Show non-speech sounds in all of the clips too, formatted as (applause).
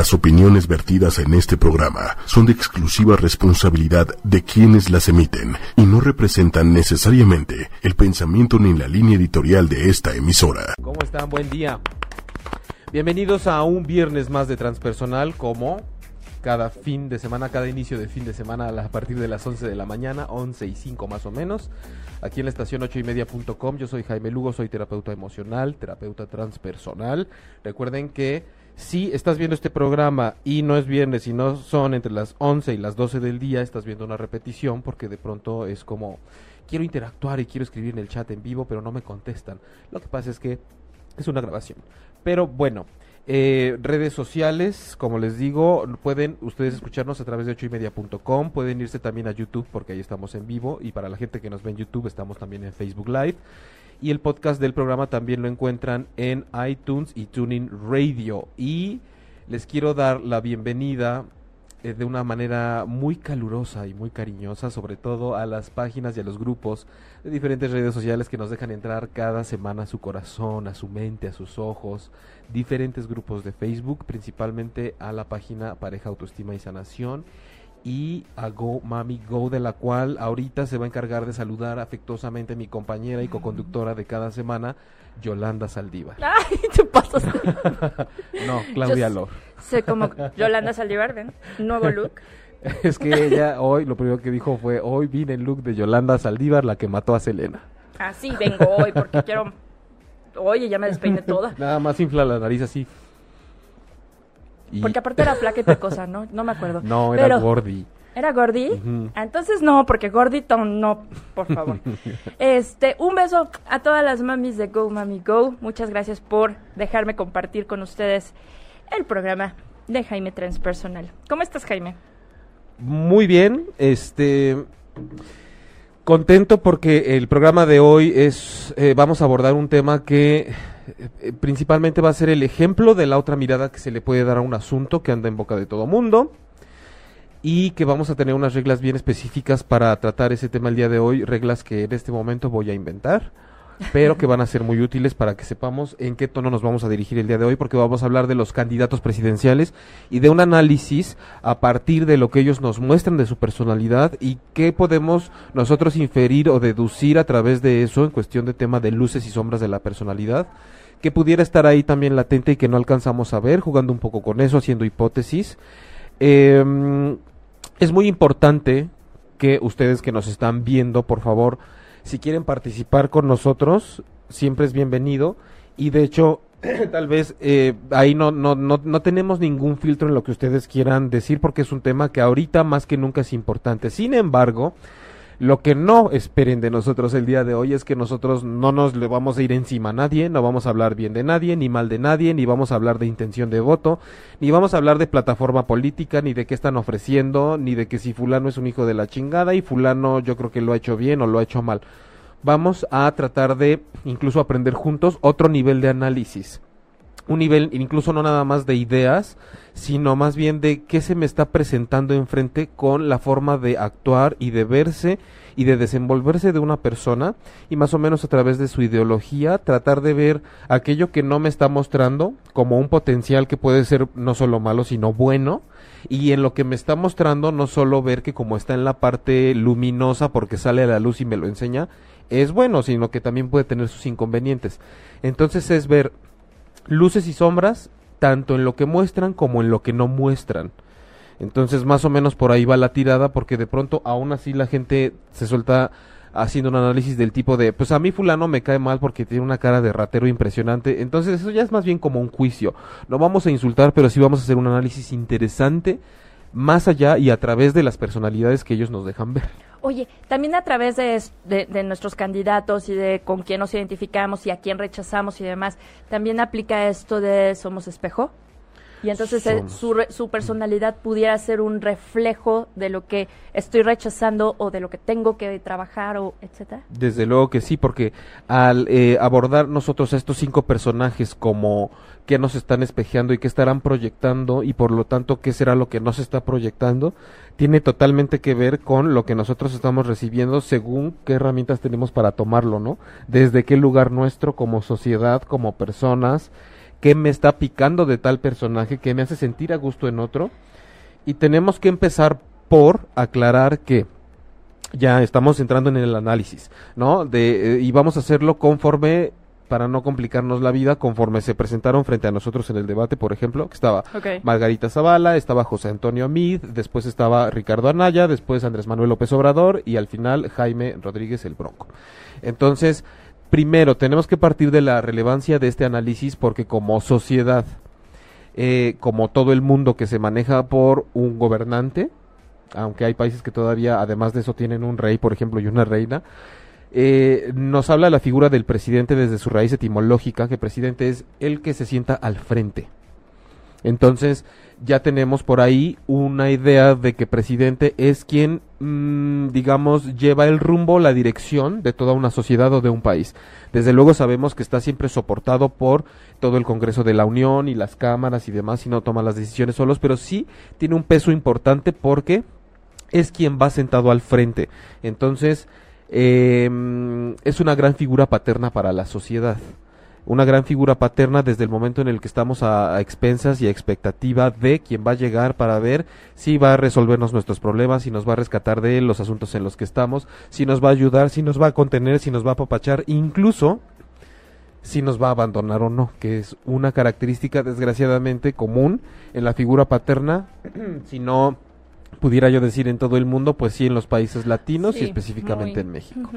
Las opiniones vertidas en este programa son de exclusiva responsabilidad de quienes las emiten y no representan necesariamente el pensamiento ni la línea editorial de esta emisora. ¿Cómo están? Buen día. Bienvenidos a un viernes más de Transpersonal como cada fin de semana, cada inicio de fin de semana a partir de las 11 de la mañana, 11 y 5 más o menos, aquí en la estación 8 y media.com. Yo soy Jaime Lugo, soy terapeuta emocional, terapeuta transpersonal. Recuerden que si estás viendo este programa y no es viernes y no son entre las 11 y las 12 del día, estás viendo una repetición porque de pronto es como quiero interactuar y quiero escribir en el chat en vivo, pero no me contestan. Lo que pasa es que es una grabación. Pero bueno, eh, redes sociales, como les digo, pueden ustedes escucharnos a través de 8 y media.com, pueden irse también a YouTube porque ahí estamos en vivo y para la gente que nos ve en YouTube estamos también en Facebook Live. Y el podcast del programa también lo encuentran en iTunes y Tuning Radio. Y les quiero dar la bienvenida eh, de una manera muy calurosa y muy cariñosa, sobre todo a las páginas y a los grupos de diferentes redes sociales que nos dejan entrar cada semana a su corazón, a su mente, a sus ojos, diferentes grupos de Facebook, principalmente a la página Pareja Autoestima y Sanación y a Go Mami Go, de la cual ahorita se va a encargar de saludar afectuosamente mi compañera y co-conductora de cada semana, Yolanda Saldívar. (laughs) Ay, te pasas. (laughs) no, Claudia Lor. Sé como Yolanda Saldívar, ¿ven? Nuevo (laughs) look. es que ella hoy, lo primero que dijo fue, hoy vine el look de Yolanda Saldívar, la que mató a Selena. Ah, sí, vengo hoy porque quiero... Oye, ya me despeiné toda. Nada más infla la nariz así. Porque aparte era y cosa, ¿no? No me acuerdo. (laughs) No, era Gordy. ¿Era Gordy? Ah, entonces no, porque Gordito no, por favor. (laughs) este, un beso a todas las mamis de Go Mami Go. Muchas gracias por dejarme compartir con ustedes el programa de Jaime Transpersonal. ¿Cómo estás, Jaime? Muy bien, este contento porque el programa de hoy es eh, vamos a abordar un tema que principalmente va a ser el ejemplo de la otra mirada que se le puede dar a un asunto que anda en boca de todo mundo y que vamos a tener unas reglas bien específicas para tratar ese tema el día de hoy, reglas que en este momento voy a inventar, pero que van a ser muy útiles para que sepamos en qué tono nos vamos a dirigir el día de hoy, porque vamos a hablar de los candidatos presidenciales y de un análisis a partir de lo que ellos nos muestran de su personalidad y qué podemos nosotros inferir o deducir a través de eso en cuestión de tema de luces y sombras de la personalidad que pudiera estar ahí también latente y que no alcanzamos a ver, jugando un poco con eso, haciendo hipótesis. Em, es muy importante que ustedes que nos están viendo, por favor, si quieren participar con nosotros, siempre es bienvenido. Y de hecho, (clears throat) tal vez eh, ahí no, no, no, no tenemos ningún filtro en lo que ustedes quieran decir porque es un tema que ahorita más que nunca es importante. Sin embargo, lo que no esperen de nosotros el día de hoy es que nosotros no nos le vamos a ir encima a nadie, no vamos a hablar bien de nadie, ni mal de nadie, ni vamos a hablar de intención de voto, ni vamos a hablar de plataforma política, ni de qué están ofreciendo, ni de que si fulano es un hijo de la chingada y fulano yo creo que lo ha hecho bien o lo ha hecho mal. Vamos a tratar de incluso aprender juntos otro nivel de análisis un nivel incluso no nada más de ideas, sino más bien de qué se me está presentando enfrente con la forma de actuar y de verse y de desenvolverse de una persona y más o menos a través de su ideología tratar de ver aquello que no me está mostrando como un potencial que puede ser no solo malo sino bueno. Y en lo que me está mostrando no solo ver que como está en la parte luminosa porque sale a la luz y me lo enseña es bueno sino que también puede tener sus inconvenientes. Entonces es ver luces y sombras, tanto en lo que muestran como en lo que no muestran. Entonces, más o menos por ahí va la tirada, porque de pronto aún así la gente se suelta haciendo un análisis del tipo de, pues a mí fulano me cae mal porque tiene una cara de ratero impresionante. Entonces, eso ya es más bien como un juicio. No vamos a insultar, pero sí vamos a hacer un análisis interesante más allá y a través de las personalidades que ellos nos dejan ver. Oye, también a través de, de, nuestros candidatos y de con quién nos identificamos y a quién rechazamos y demás, también aplica esto de somos espejo. Y entonces eh, su, su, personalidad pudiera ser un reflejo de lo que estoy rechazando o de lo que tengo que trabajar o etcétera. Desde luego que sí, porque al eh, abordar nosotros a estos cinco personajes como que nos están espejeando y que estarán proyectando y por lo tanto qué será lo que nos está proyectando, tiene totalmente que ver con lo que nosotros estamos recibiendo según qué herramientas tenemos para tomarlo, ¿no? Desde qué lugar nuestro como sociedad, como personas, qué me está picando de tal personaje, qué me hace sentir a gusto en otro. Y tenemos que empezar por aclarar que ya estamos entrando en el análisis, ¿no? De, eh, y vamos a hacerlo conforme para no complicarnos la vida, conforme se presentaron frente a nosotros en el debate, por ejemplo, que estaba Margarita Zavala, estaba José Antonio Amid, después estaba Ricardo Anaya, después Andrés Manuel López Obrador y al final Jaime Rodríguez el Bronco. Entonces, primero, tenemos que partir de la relevancia de este análisis porque como sociedad, eh, como todo el mundo que se maneja por un gobernante, aunque hay países que todavía, además de eso, tienen un rey, por ejemplo, y una reina, eh, nos habla la figura del presidente desde su raíz etimológica, que presidente es el que se sienta al frente. Entonces, ya tenemos por ahí una idea de que presidente es quien, mm, digamos, lleva el rumbo, la dirección de toda una sociedad o de un país. Desde luego sabemos que está siempre soportado por todo el Congreso de la Unión y las cámaras y demás, y no toma las decisiones solos, pero sí tiene un peso importante porque es quien va sentado al frente. Entonces, eh, es una gran figura paterna para la sociedad. Una gran figura paterna desde el momento en el que estamos a, expensas y a expectativa de quien va a llegar para ver si va a resolvernos nuestros problemas, si nos va a rescatar de los asuntos en los que estamos, si nos va a ayudar, si nos va a contener, si nos va a apapachar, incluso si nos va a abandonar o no, que es una característica desgraciadamente común en la figura paterna, (clears throat) si no pudiera yo decir en todo el mundo, pues sí en los países latinos y específicamente en México.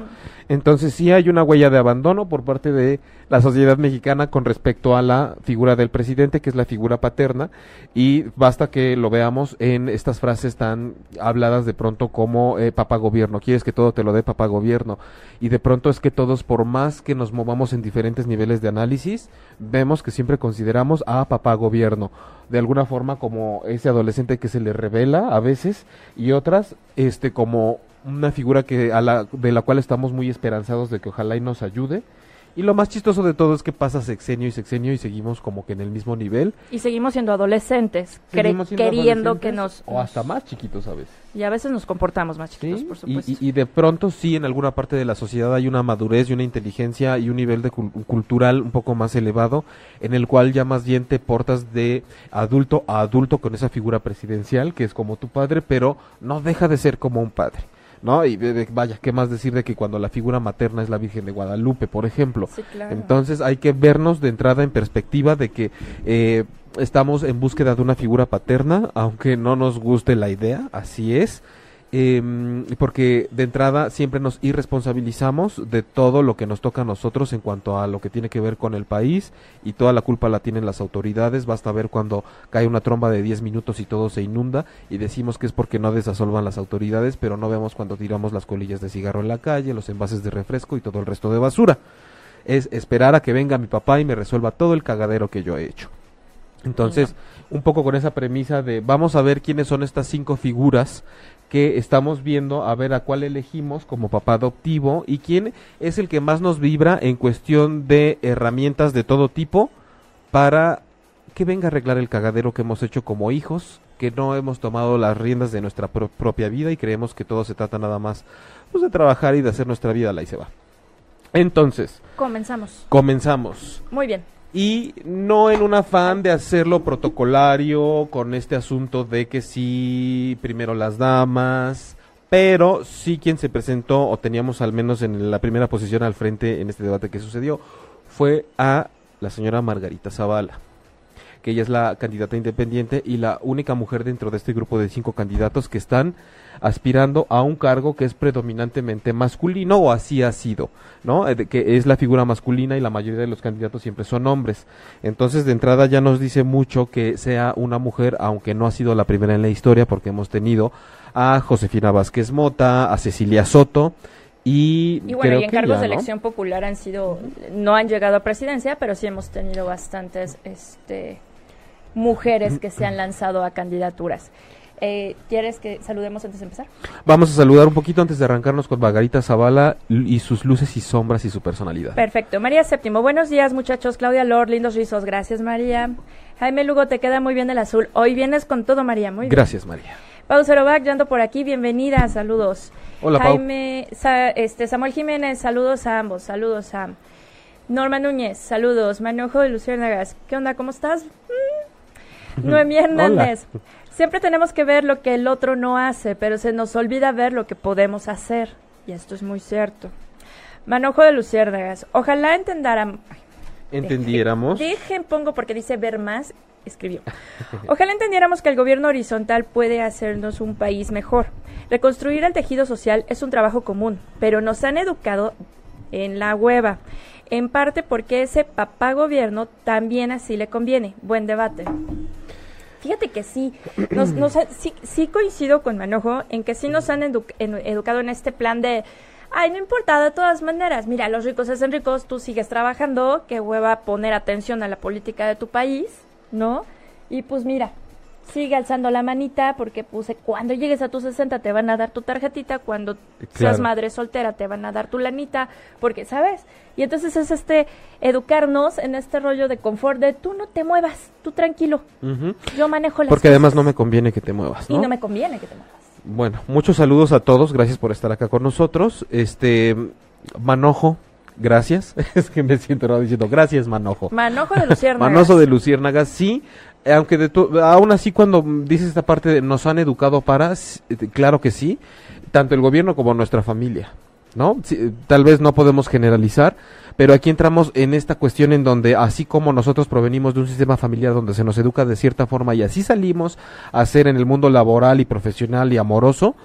Entonces sí hay una huella de abandono por parte de la sociedad mexicana con respecto a la figura del presidente, que es la figura paterna, y basta que lo veamos en estas frases tan habladas de pronto como eh, papá gobierno, quieres que todo te lo dé papá gobierno, y de pronto es que todos, por más que nos movamos en diferentes niveles de análisis, vemos que siempre consideramos a papá gobierno, de alguna forma como ese adolescente que se le revela a veces, y otras este como una figura que a la, de la cual estamos muy esperanzados de que ojalá y nos ayude y lo más chistoso de todo es que pasa sexenio y sexenio y seguimos como que en el mismo nivel. Y seguimos siendo adolescentes, queriendo que nos... O hasta más chiquitos a veces. Y a veces nos comportamos más chiquitos, por supuesto. Y, de pronto sí, en alguna parte de la sociedad hay una madurez y una inteligencia y un nivel de cultural un poco más elevado, en el cual ya más bien te portas de adulto a adulto con esa figura presidencial, que es como tu padre, pero no deja de ser como un padre. ¿No? Y vaya, ¿qué más decir de que cuando la figura materna es la Virgen de Guadalupe, por ejemplo? Entonces hay que vernos de entrada en perspectiva de que eh, estamos en búsqueda de una figura paterna, aunque no nos guste la idea, así es. Eh, porque de entrada siempre nos irresponsabilizamos de todo lo que nos toca a nosotros en cuanto a lo que tiene que ver con el país y toda la culpa la tienen las autoridades. Basta ver cuando cae una tromba de 10 minutos y todo se inunda y decimos que es porque no desasolvan las autoridades, pero no vemos cuando tiramos las colillas de cigarro en la calle, los envases de refresco y todo el resto de basura. Es esperar a que venga mi papá y me resuelva todo el cagadero que yo he hecho. Entonces, un poco con esa premisa de vamos a ver quiénes son estas cinco figuras que estamos viendo a ver a cuál elegimos como papá adoptivo y quién es el que más nos vibra en cuestión de herramientas de todo tipo para que venga a arreglar el cagadero que hemos hecho como hijos, que no hemos tomado las riendas de nuestra propia vida y creemos que todo se trata nada más pues, de trabajar y de hacer nuestra vida la y se va. Entonces, comenzamos. Comenzamos. Muy bien y no en un afán de hacerlo protocolario con este asunto de que sí, primero las damas, pero sí quien se presentó o teníamos al menos en la primera posición al frente en este debate que sucedió fue a la señora Margarita Zavala que ella es la candidata independiente y la única mujer dentro de este grupo de cinco candidatos que están aspirando a un cargo que es predominantemente masculino o así ha sido, ¿no? Eh, que es la figura masculina y la mayoría de los candidatos siempre son hombres. Entonces, de entrada ya nos dice mucho que sea una mujer, aunque no ha sido la primera en la historia, porque hemos tenido a Josefina Vázquez Mota, a Cecilia Soto, y, y bueno, y en cargos de elección popular han sido, no han llegado a presidencia, pero sí hemos tenido bastantes este, mujeres que se han lanzado a candidaturas. Eh, ¿Quieres que saludemos antes de empezar? Vamos a saludar un poquito antes de arrancarnos con Margarita Zavala y sus luces y sombras y su personalidad. Perfecto. María Séptimo, buenos días muchachos. Claudia Lord, lindos rizos. Gracias María. Jaime Lugo, te queda muy bien el azul. Hoy vienes con todo María, muy bien. Gracias María. Pau Cerovac, yo ando por aquí, bienvenida, saludos. Hola Jaime, este, Samuel Jiménez, saludos a ambos, saludos a... Norma Núñez, saludos. Manojo de Luciérnagas, ¿qué onda? ¿Cómo estás? Mm. (laughs) Noemí Hernández, siempre tenemos que ver lo que el otro no hace, pero se nos olvida ver lo que podemos hacer. Y esto es muy cierto. Manojo de Luciérnagas, ojalá entendaran... Entendiéramos. Dejen, pongo porque dice ver más, escribió. Ojalá entendiéramos que el gobierno horizontal puede hacernos un país mejor. Reconstruir el tejido social es un trabajo común, pero nos han educado en la hueva en parte porque ese papá gobierno también así le conviene. Buen debate. Fíjate que sí, nos, (clears throat) sí, coincido con Manojo en que sí nos han educado en este plan de, ay, no importa, de todas maneras, mira, los ricos hacen ricos, tú sigues trabajando, que hueva poner atención a la política de tu país, ¿no? Y pues mira, sigue alzando la manita porque puse cuando llegues a tus 60 te van a dar tu tarjetita, cuando seas madre soltera te van a dar tu lanita, porque sabes. Y entonces es este educarnos en este rollo de confort de tú no te muevas, tú tranquilo. Yo manejo las Porque además no me conviene que te muevas, ¿no? Y no me conviene que te muevas. Bueno, muchos saludos a todos, gracias por estar acá con nosotros. Este Manojo, gracias. (laughs) es que me siento diciendo gracias, Manojo. Manojo de (laughs) Luciérnagas. Manojo de Luciérnagas, sí aunque de aún así cuando dices esta parte de nos han educado para, eh, claro que sí, tanto el gobierno como nuestra familia, ¿no? tal vez no podemos generalizar, pero aquí entramos en esta cuestión en donde así como nosotros provenimos de un sistema familiar donde se nos educa de cierta forma y así salimos a ser en el mundo laboral y profesional y amoroso,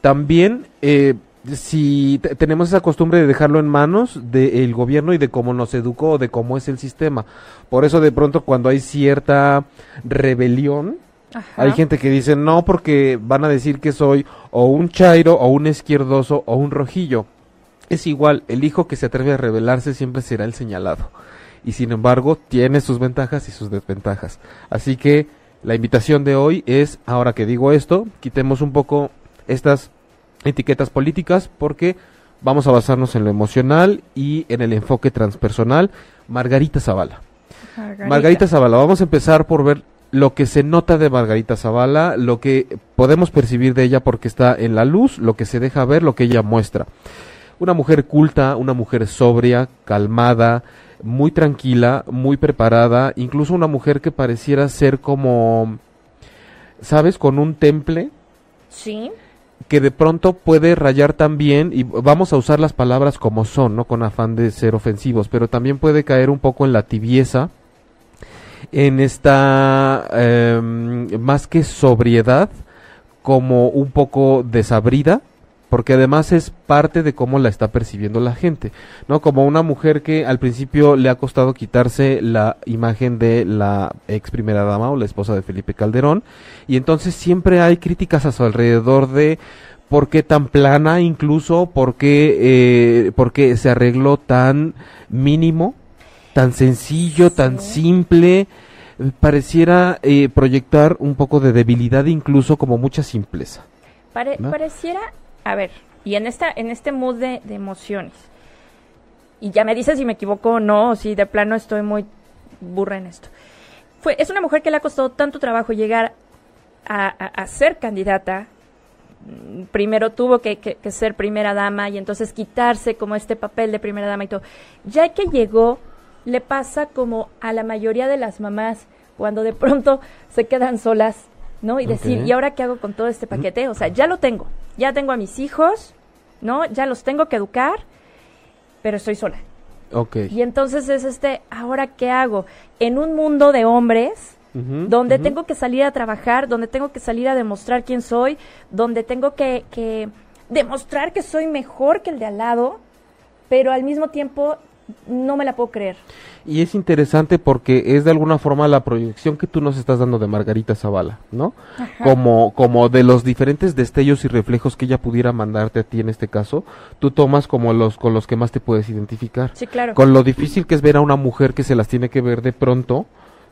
también eh, si tenemos esa costumbre de dejarlo en manos del gobierno y de cómo nos educó, de cómo es el sistema. Por eso de pronto cuando hay cierta rebelión, hay gente que dice no porque van a decir que soy o un chairo o un izquierdoso o un rojillo. Es igual, el hijo que se atreve a rebelarse siempre será el señalado. Y sin embargo, tiene sus ventajas y sus desventajas. Así que la invitación de hoy es, ahora que digo esto, quitemos un poco estas etiquetas políticas porque vamos a basarnos en lo emocional y en el enfoque transpersonal. Margarita Zavala. Margarita. Zavala, vamos a empezar por ver lo que se nota de Margarita Zavala, lo que podemos percibir de ella porque está en la luz, lo que se deja ver, lo que ella muestra. Una mujer culta, una mujer sobria, calmada, muy tranquila, muy preparada, incluso una mujer que pareciera ser como, ¿sabes? Con un temple. Sí que de pronto puede rayar también, y vamos a usar las palabras como son, no con afán de ser ofensivos, pero también puede caer un poco en la tibieza, en esta em, más que sobriedad, como un poco desabrida, porque además es parte de cómo la está percibiendo la gente, ¿no? Como una mujer que al principio le ha costado quitarse la imagen de la ex primera dama o la esposa de Felipe Calderón, y entonces siempre hay críticas a su alrededor de por qué tan plana incluso, por qué, eh, se arregló tan mínimo, tan sencillo, tan simple, pareciera eh, proyectar un poco de debilidad incluso como mucha simpleza. Pareciera a ver, y en esta, en este mood de, emociones, y ya me dices si me equivoco o no, o si de plano estoy muy burra en esto. Fue, es una mujer que le ha costado tanto trabajo llegar a, ser candidata. Primero tuvo que, que, ser primera dama y entonces quitarse como este papel de primera dama y todo. Ya que llegó, le pasa como a la mayoría de las mamás cuando de pronto se quedan solas ¿no? Y decir, ¿y ahora qué hago con todo este paquete? O sea, ya lo tengo, ya tengo a mis hijos, ¿no? Ya los tengo que educar, pero estoy sola. Ok. Y entonces es este, ¿ahora qué hago? En un mundo de hombres, donde tengo que salir a trabajar, donde tengo que salir a demostrar quién soy, donde tengo que, que demostrar que soy mejor que el de al lado, pero al mismo tiempo no me la puedo creer. Y es interesante porque es de alguna forma la proyección que tú nos estás dando de Margarita Zavala, ¿no? Como, como de los diferentes destellos y reflejos que ella pudiera mandarte a ti en este caso, tú tomas como los con los que más te puedes identificar. Sí, claro. Con lo difícil que es ver a una mujer que se las tiene que ver de pronto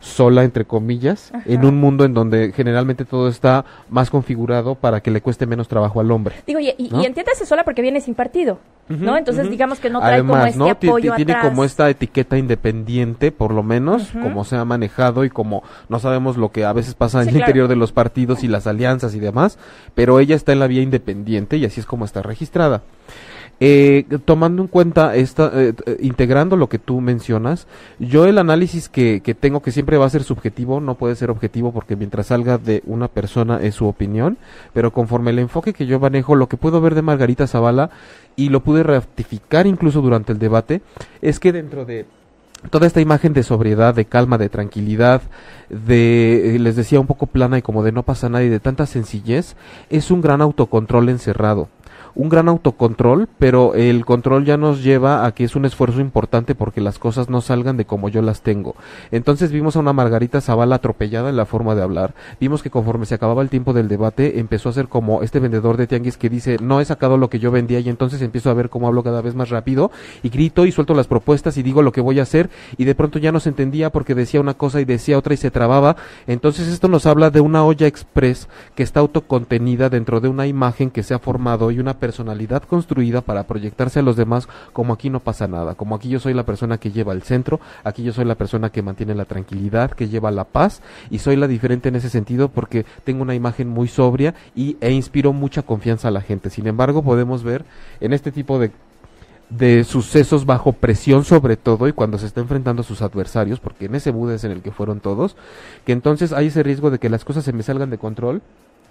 sola, entre comillas, en un mundo en donde generalmente todo está más configurado para que le cueste menos trabajo al hombre. Digo, y, y, entiéndase sola porque viene sin partido, ¿no? Entonces, digamos que no trae como este apoyo Tiene como esta etiqueta independiente, por lo menos, como se ha manejado y como no sabemos lo que a veces pasa en el interior de los partidos y las alianzas y demás, pero ella está en la vía independiente y así es como está registrada. Eh, tomando en cuenta, esta, eh, eh, integrando lo que tú mencionas, yo el análisis que, que, tengo, que siempre va a ser subjetivo, no puede ser objetivo porque mientras salga de una persona es su opinión, pero conforme el enfoque que yo manejo, lo que puedo ver de Margarita Zavala, y lo pude ratificar incluso durante el debate, es que dentro de toda esta imagen de sobriedad, de calma, de tranquilidad, de, les decía, un poco plana y como de no pasa nada y de tanta sencillez, es un gran autocontrol encerrado un gran autocontrol, pero el control ya nos lleva a que es un esfuerzo importante porque las cosas no salgan de como yo las tengo. Entonces vimos a una Margarita Zavala atropellada en la forma de hablar. Vimos que conforme se acababa el tiempo del debate, empezó a ser como este vendedor de tianguis que dice, no he sacado lo que yo vendía y entonces empiezo a ver cómo hablo cada vez más rápido y grito y suelto las propuestas y digo lo que voy a hacer y de pronto ya no se entendía porque decía una cosa y decía otra y se trababa. Entonces esto nos habla de una olla express que está autocontenida dentro de una imagen que se ha formado y una personalidad construida para proyectarse a los demás como aquí no pasa nada, como aquí yo soy la persona que lleva el centro, aquí yo soy la persona que mantiene la tranquilidad, que lleva la paz y soy la diferente en ese sentido porque tengo una imagen muy sobria y, e inspiro mucha confianza a la gente. Sin embargo, podemos ver en este tipo de de sucesos bajo presión sobre todo y cuando se está enfrentando a sus adversarios, porque en ese mood es en el que fueron todos, que entonces hay ese riesgo de que las cosas se me salgan de control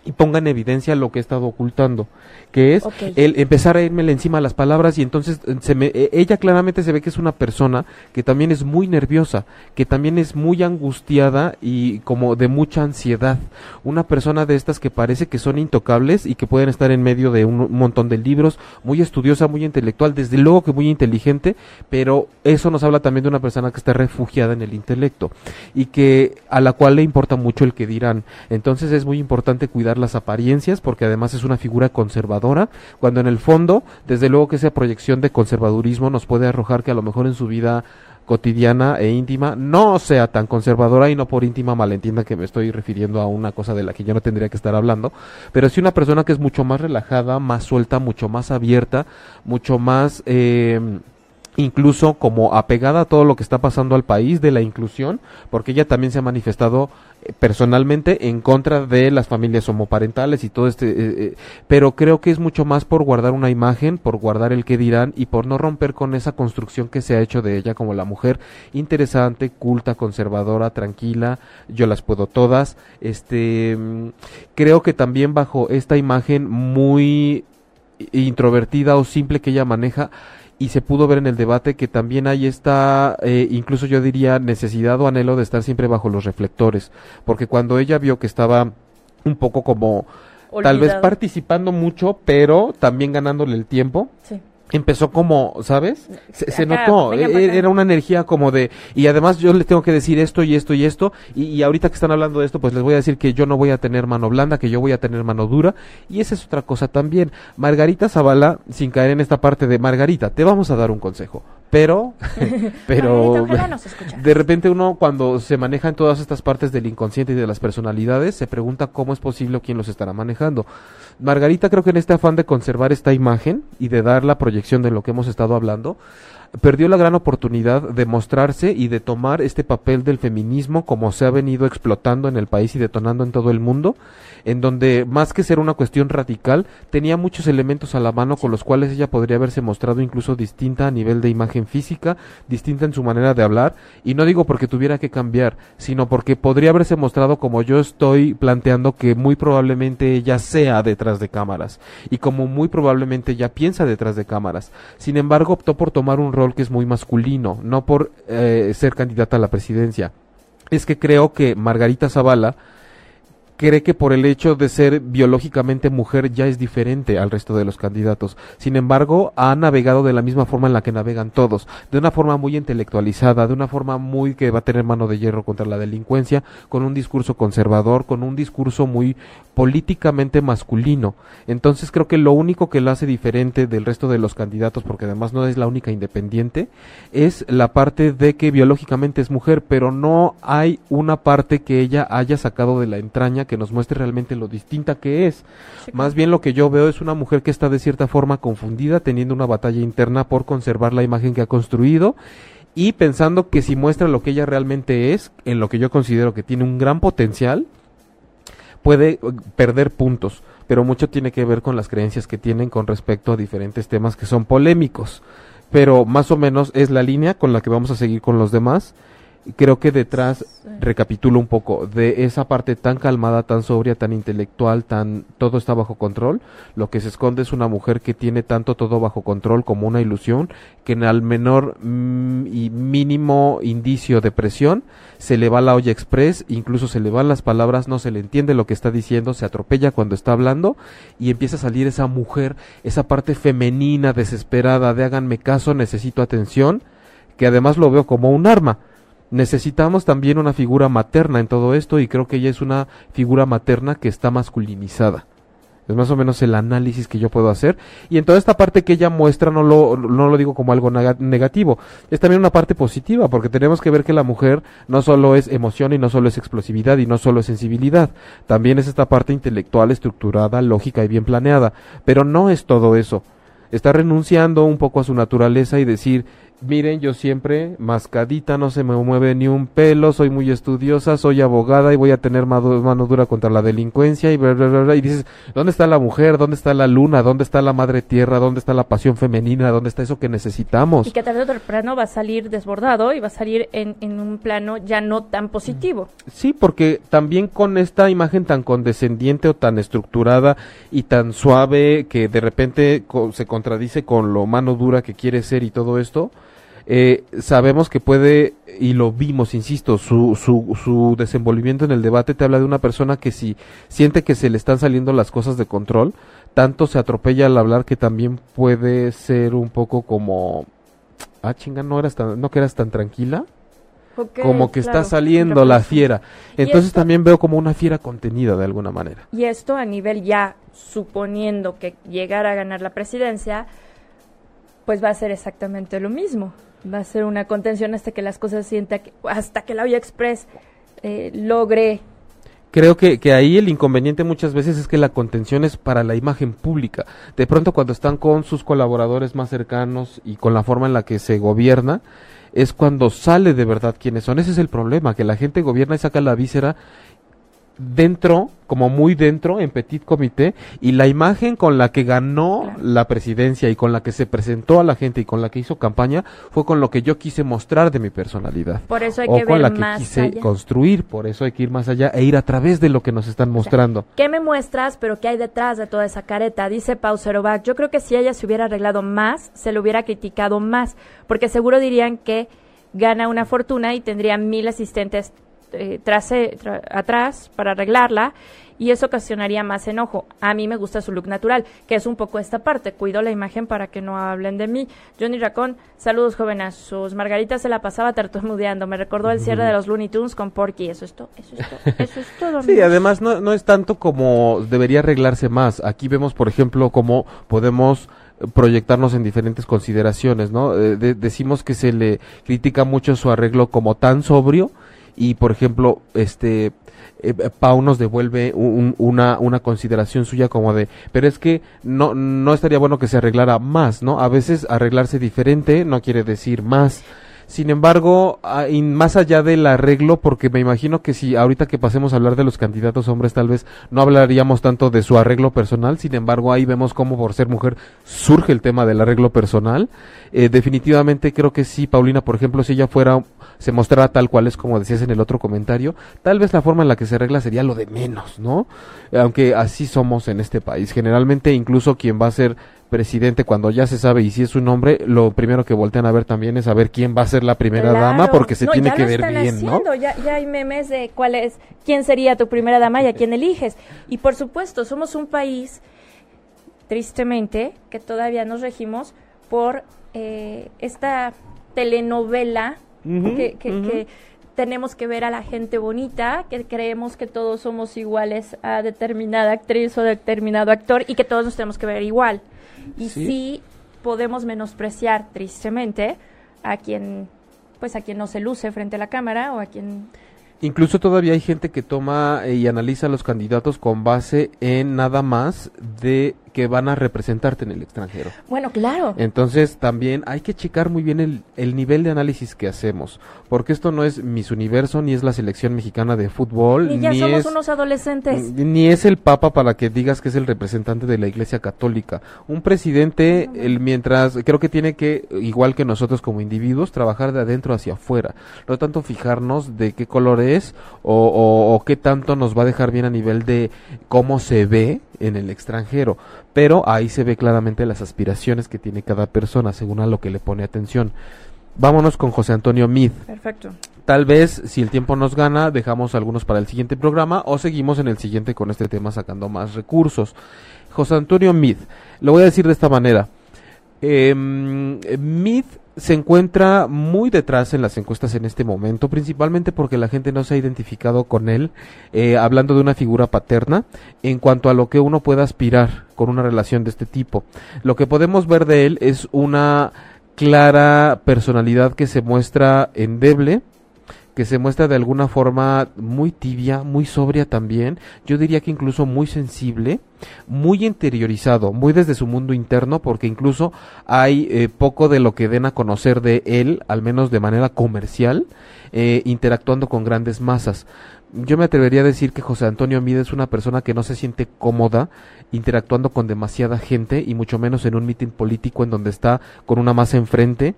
y ponga en evidencia lo que he estado ocultando, que es el empezar a irme encima las palabras y entonces eh, se me, e, ella claramente se ve que es una persona que también es muy nerviosa, que también es muy angustiada y como de mucha ansiedad, una persona de estas que parece que son intocables y que pueden estar en medio de un, montón de libros, muy estudiosa, muy intelectual, desde luego que muy inteligente, pero eso nos habla también de una persona que está refugiada en el intelecto y que a la cual le importa mucho el que dirán. Entonces es muy importante cuidar las apariencias, porque además es una figura conservadora, cuando en el fondo, desde luego que esa proyección de conservadurismo nos puede arrojar que a lo mejor en su vida cotidiana e íntima no sea tan conservadora y no por íntima malentienda que me estoy refiriendo a una cosa de la que yo no tendría que estar hablando, pero sí una persona que es mucho más relajada, más suelta, mucho más abierta, mucho más eh, incluso como apegada a todo lo que está pasando al país de la inclusión, porque ella también se ha manifestado eh, personalmente en contra de las familias homoparentales y todo este, eh, eh, pero creo que es mucho más por guardar una imagen, por guardar el que dirán y por no romper con esa construcción que se ha hecho de ella como la mujer interesante, culta, conservadora, tranquila, yo las puedo todas, este, mm, creo que también bajo esta imagen muy introvertida o simple que ella maneja, y se pudo ver en el debate que también hay esta, eh, incluso yo diría, necesidad o anhelo de estar siempre bajo los reflectores, porque cuando ella vio que estaba un poco como tal vez participando mucho, pero también ganándole el tiempo. Sí empezó como, ¿sabes? Se, notó, e, era una energía como de, y además yo les tengo que decir esto y esto y esto, y, ahorita que están hablando de esto, pues les voy a decir que yo no voy a tener mano blanda, que yo voy a tener mano dura, y esa es otra cosa también. Margarita Zavala, sin caer en esta parte de Margarita, te vamos a dar un consejo pero (laughs) pero de repente uno cuando se maneja en todas estas partes del inconsciente y de las personalidades se pregunta cómo es posible o quién los estará manejando. Margarita creo que en este afán de conservar esta imagen y de dar la proyección de lo que hemos estado hablando, perdió la gran oportunidad de mostrarse y de tomar este papel del feminismo como se ha venido explotando en el país y detonando en todo el mundo, en donde más que ser una cuestión radical, tenía muchos elementos a la mano con los cuales ella podría haberse mostrado incluso distinta a nivel de imagen física, distinta en su manera de hablar, y no digo porque tuviera que cambiar, sino porque podría haberse mostrado como yo estoy planteando que muy probablemente ella sea detrás de cámaras, y como muy probablemente ella piensa detrás de cámaras. Sin embargo, optó por tomar un rol que es muy masculino, no por eh, ser candidata a la presidencia. Es que creo que Margarita Zavala cree que por el hecho de ser biológicamente mujer ya es diferente al resto de los candidatos. Sin embargo, ha navegado de la misma forma en la que navegan todos, de una forma muy intelectualizada, de una forma muy que va a tener mano de hierro contra la delincuencia, con un discurso conservador, con un discurso muy políticamente masculino. Entonces creo que lo único que lo hace diferente del resto de los candidatos, porque además no es la única independiente, es la parte de que biológicamente es mujer, pero no hay una parte que ella haya sacado de la entraña que nos muestre realmente lo distinta que es. Más bien lo que yo veo es una mujer que está de cierta forma confundida, teniendo una batalla interna por conservar la imagen que ha construido y pensando que si muestra lo que ella realmente es, en lo que yo considero que tiene un gran potencial, puede uh, perder puntos, pero mucho tiene que ver con las creencias que tienen con respecto a diferentes temas que son polémicos. Pero más o menos es la línea con la que vamos a seguir con los demás creo que detrás, recapitulo un poco, de esa parte tan calmada, tan sobria, tan intelectual, tan todo está bajo control, lo que se esconde es una mujer que tiene tanto todo bajo control como una ilusión, que en al menor mm, y mínimo indicio de presión se le va la olla express, incluso se le van las palabras, no se le entiende lo que está diciendo, se atropella cuando está hablando y empieza a salir esa mujer, esa parte femenina, desesperada, de háganme caso, necesito atención, que además lo veo como un arma necesitamos también una figura materna en todo esto y creo que ella es una figura materna que está masculinizada. Es más o menos el análisis que yo puedo hacer. Y en toda esta parte que ella muestra no lo, no lo digo como algo negativo. Es también una parte positiva, porque tenemos que ver que la mujer no solo es emoción y no solo es explosividad y no solo es sensibilidad. También es esta parte intelectual, estructurada, lógica y bien planeada. Pero no es todo eso. Está renunciando un poco a su naturaleza y decir, miren, yo siempre mascadita, no se me mueve ni un pelo, soy muy estudiosa, soy abogada y voy a tener mano, dura contra la delincuencia y bla, bla, bla, Y dices, ¿dónde está la mujer? ¿Dónde está la luna? ¿Dónde está la madre tierra? ¿Dónde está la pasión femenina? ¿Dónde está eso que necesitamos? Y que tarde o temprano va a salir desbordado y va a salir en, en un plano ya no tan positivo. Sí, porque también con esta imagen tan condescendiente o tan estructurada y tan suave que de repente se contradice con lo mano dura que quiere ser y todo esto, eh, sabemos que puede, y lo vimos, insisto, su, su, su desenvolvimiento en el debate te habla de una persona que si siente que se le están saliendo las cosas de control, tanto se atropella al hablar que también puede ser un poco como, ah, chinga, no eras tan, no que eras tan tranquila. como que está saliendo la fiera. Entonces también veo como una fiera contenida de alguna manera. Y esto a nivel ya suponiendo que llegara a ganar la presidencia, pues va a ser exactamente lo mismo va a ser una contención hasta que las cosas sienta que, hasta que la Vía Express eh, logre creo que, que, ahí el inconveniente muchas veces es que la contención es para la imagen pública. De pronto cuando están con sus colaboradores más cercanos y con la forma en la que se gobierna, es cuando sale de verdad quiénes son. Ese es el problema, que la gente gobierna y saca la víscera dentro, como muy dentro, en Petit Comité, y la imagen con la que ganó la presidencia y con la que se presentó a la gente y con la que hizo campaña fue con lo que yo quise mostrar de mi personalidad. Por eso hay o que con la que quise construir, por eso hay que ir más allá e ir a través de lo que nos están mostrando. ¿Qué me muestras, pero qué hay detrás de toda esa careta? Dice Pauserovac, yo creo que si ella se hubiera arreglado más, se lo hubiera criticado más, porque seguro dirían que gana una fortuna y tendría mil asistentes eh, atrás para arreglarla y eso ocasionaría más enojo. A mí me gusta su look natural, que es un poco esta parte. Cuido la imagen para que no hablen de mí. Johnny Racón, saludos jóvenes. Sus margaritas se la pasaba tartamudeando. Me recordó el cierre de los Looney Tunes con Porky. Eso es todo. Eso es todo. (laughs) Eso es todo sí, además no, no es tanto como debería arreglarse más. Aquí vemos, por ejemplo, cómo podemos proyectarnos en diferentes consideraciones, ¿no? Eh, decimos que se le critica mucho su arreglo como tan sobrio y por ejemplo este eh, Pau nos devuelve una, una consideración suya como de, pero es que no, no estaría bueno que se arreglara más, ¿no? A veces arreglarse diferente no quiere decir más. Sin embargo, más allá del arreglo, porque me imagino que si ahorita que pasemos a hablar de los candidatos hombres, tal vez no hablaríamos tanto de su arreglo personal, sin embargo, ahí vemos cómo por ser mujer surge el tema del arreglo personal. Eh, definitivamente creo que sí, Paulina, por ejemplo, si ella fuera, se mostrara tal cual es como decías en el otro comentario, tal vez la forma en la que se arregla sería lo de menos, ¿no? Aunque así somos en este país. Generalmente incluso quien va a ser presidente, cuando ya se sabe y si es un hombre, lo primero que voltean a ver también es a ver quién va a ser la primera dama, porque se tiene que ver bien, ¿no? Ya, ya hay memes de cuál es, quién sería tu primera dama y a quién eliges. Y por supuesto, somos un país, tristemente, que todavía nos regimos por eh, esta telenovela que, que tenemos que ver a la gente bonita, que creemos que todos somos iguales a determinada actriz o determinado actor y que todos nos tenemos que ver igual. Y sí, podemos menospreciar tristemente a quien pues a quien no se luce frente a la cámara o a quien Incluso todavía hay gente que toma y analiza a los candidatos con base en nada más de que van a representarte en el extranjero. Bueno, claro. Entonces también hay que checar muy bien el, el, nivel de análisis que hacemos, porque esto no es Miss Universo, ni es la selección mexicana de fútbol, ni, ya somos unos adolescentes. Ni es el Papa para que digas que es el representante de la Iglesia Católica. Un presidente, el, mientras, creo que tiene que, igual que nosotros como individuos, trabajar de adentro hacia afuera. No tanto fijarnos de qué color es o, o qué tanto nos va a dejar bien a nivel de cómo se ve en el extranjero pero ahí se ve claramente las aspiraciones que tiene cada persona según a lo que le pone atención. Vámonos con José Antonio Mid. Perfecto. Tal vez, si el tiempo nos gana, dejamos algunos para el siguiente programa o seguimos en el siguiente con este tema sacando más recursos. José Antonio Mid, lo voy a decir de esta manera. Eh, Mid se encuentra muy detrás en las encuestas en este momento, principalmente porque la gente no se ha identificado con él, eh, hablando de una figura paterna, en cuanto a lo que uno pueda aspirar con una relación de este tipo. Lo que podemos ver de él es una clara personalidad que se muestra endeble, que se muestra de alguna forma muy tibia, muy sobria también, yo diría que incluso muy sensible, muy interiorizado, muy desde su mundo interno, porque incluso hay eh, poco de lo que den a conocer de él, al menos de manera comercial, eh, interactuando con grandes masas. Yo me atrevería a decir que José Antonio Mide es una persona que no se siente cómoda interactuando con demasiada gente y mucho menos en un mitin político en donde está con una masa enfrente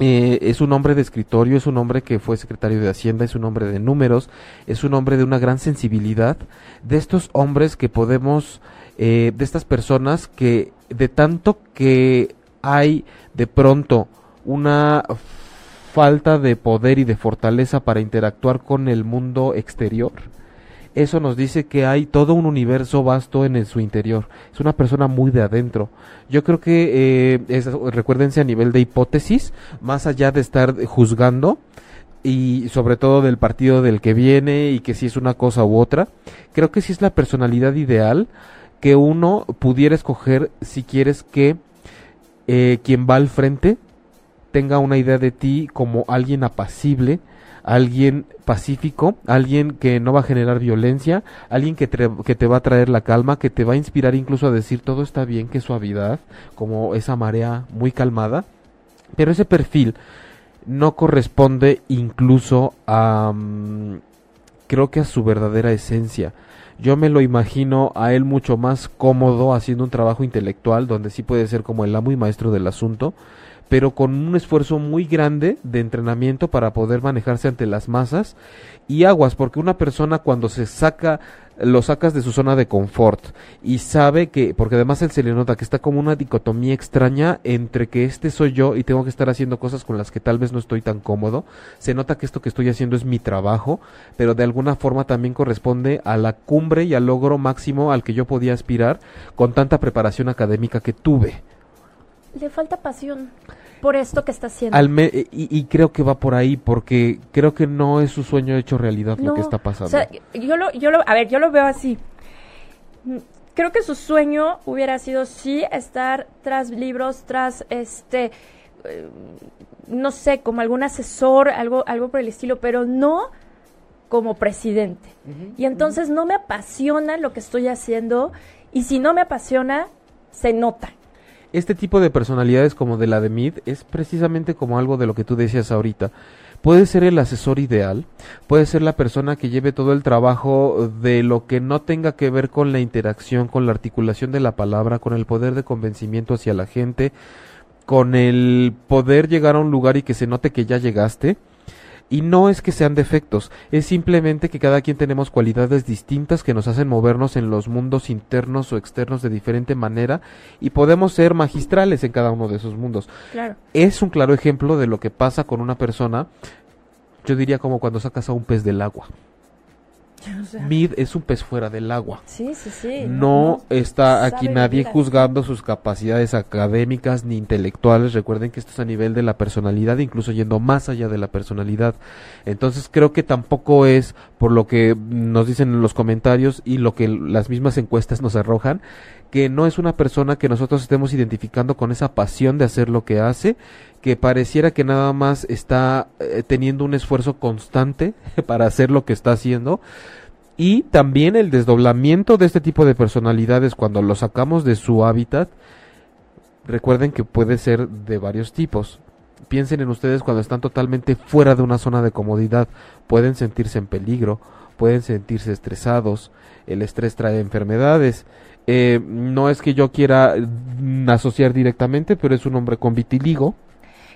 eh, es un hombre de escritorio, es un hombre que fue secretario de Hacienda, es un hombre de números, es un hombre de una gran sensibilidad, de estos hombres que podemos, eh, de estas personas que de tanto que hay de pronto una falta de poder y de fortaleza para interactuar con el mundo exterior, eso nos dice que hay todo un universo vasto en, su interior. Es una persona muy de adentro. Yo creo que, eh, recuérdense a nivel de hipótesis, más allá de estar juzgando, y sobre todo del partido del que viene y que si es una cosa u otra, creo que sí es la personalidad ideal que uno pudiera escoger si quieres que eh, quien va al frente tenga una idea de ti como alguien apacible, alguien pacífico, alguien que no va a generar violencia, alguien que te, que va a traer la calma, que te va a inspirar incluso a decir todo está bien, qué suavidad, como esa marea muy calmada. Pero ese perfil no corresponde incluso a... Mm, creo que a su verdadera esencia. Yo me lo imagino a él mucho más cómodo haciendo un trabajo intelectual donde sí puede ser como el amo y maestro del asunto, pero con un esfuerzo muy grande de entrenamiento para poder manejarse ante las masas y aguas, porque una persona cuando se saca lo sacas de su zona de confort y sabe que, porque además él se le nota que está como una dicotomía extraña entre que este soy yo y tengo que estar haciendo cosas con las que tal vez no estoy tan cómodo, se nota que esto que estoy haciendo es mi trabajo, pero de alguna forma también corresponde a la cumbre y al logro máximo al que yo podía aspirar con tanta preparación académica que tuve le falta pasión por esto que está haciendo. y, creo que va por ahí, porque creo que no es su sueño hecho realidad lo que está pasando. yo lo, yo lo, a ver, yo lo veo así. Creo que su sueño hubiera sido sí estar tras libros, tras este, eh, no sé, como algún asesor, algo, algo por el estilo, pero no como presidente. y entonces no me apasiona lo que estoy haciendo y si no me apasiona, se nota este tipo de personalidades como de la de Mid es precisamente como algo de lo que tú decías ahorita. Puede ser el asesor ideal, puede ser la persona que lleve todo el trabajo de lo que no tenga que ver con la interacción, con la articulación de la palabra, con el poder de convencimiento hacia la gente, con el poder llegar a un lugar y que se note que ya llegaste. Y no es que sean defectos, es simplemente que cada quien tenemos cualidades distintas que nos hacen movernos en los mundos internos o externos de diferente manera y podemos ser magistrales en cada uno de esos mundos. Claro. Es un claro ejemplo de lo que pasa con una persona, yo diría como cuando sacas a un pez del agua. (laughs) Mid es un pez fuera del agua. Sí, sí, sí. No, está aquí nadie juzgando sus capacidades académicas ni intelectuales. Recuerden que esto es a nivel de la personalidad, incluso yendo más allá de la personalidad. Entonces creo que tampoco es por lo que nos dicen en los comentarios y lo que las mismas encuestas nos arrojan, que no es una persona que nosotros estemos identificando con esa pasión de hacer lo que hace, que pareciera que nada más está eh, teniendo un esfuerzo constante (laughs) para hacer lo que está haciendo. Y también el desdoblamiento de este tipo de personalidades cuando lo sacamos de su hábitat, recuerden que puede ser de varios tipos. Piensen en ustedes cuando están totalmente fuera de una zona de comodidad, pueden sentirse en peligro, pueden sentirse estresados, el estrés trae enfermedades, eh, no es que yo quiera mm, asociar directamente, pero es un hombre con vitiligo.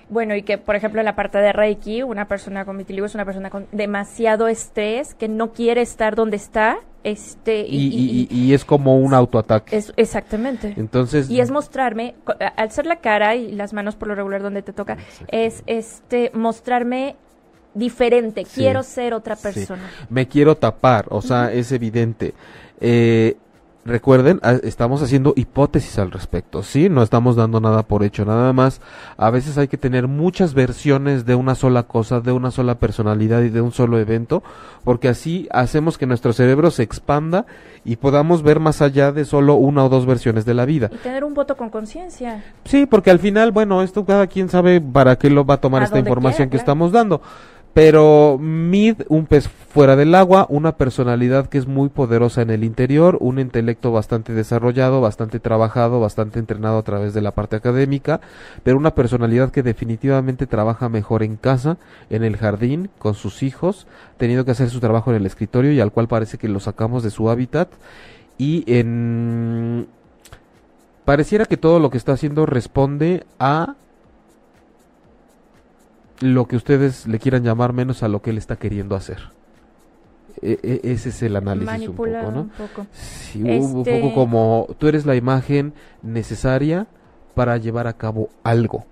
Bueno, y que, por ejemplo, en la parte de Reiki, una persona con vitiligo es una persona con demasiado estrés, que no quiere estar donde está, este... Y, es como un autoataque. Es, exactamente. Entonces... Y es mostrarme, al ser la cara y las manos por lo regular donde te toca, es este mostrarme diferente, quiero ser otra persona. Me quiero tapar, o sea, es evidente. Eh, recuerden, estamos haciendo hipótesis al respecto, ¿sí? No estamos dando nada por hecho, nada más. A veces hay que tener muchas versiones de una sola cosa, de una sola personalidad y de un solo evento, porque así hacemos que nuestro cerebro se expanda y podamos ver más allá de solo una o dos versiones de la vida. Y tener un voto con conciencia. Sí, porque al final, bueno, esto cada quien sabe para qué lo va a tomar esta información que estamos dando. Pero Mid, un pez fuera del agua, una personalidad que es muy poderosa en el interior, un intelecto bastante desarrollado, bastante trabajado, bastante entrenado a través de la parte académica, pero una personalidad que definitivamente trabaja mejor en casa, en el jardín, con sus hijos, teniendo que hacer su trabajo en el escritorio y al cual parece que lo sacamos de su hábitat. Y en pareciera que todo lo que está haciendo responde a lo que ustedes le quieran llamar menos a lo que él está queriendo hacer. E, e, ese es el análisis un poco, ¿no? Un poco. Sí, un poco este como tú eres la imagen necesaria para llevar a cabo algo.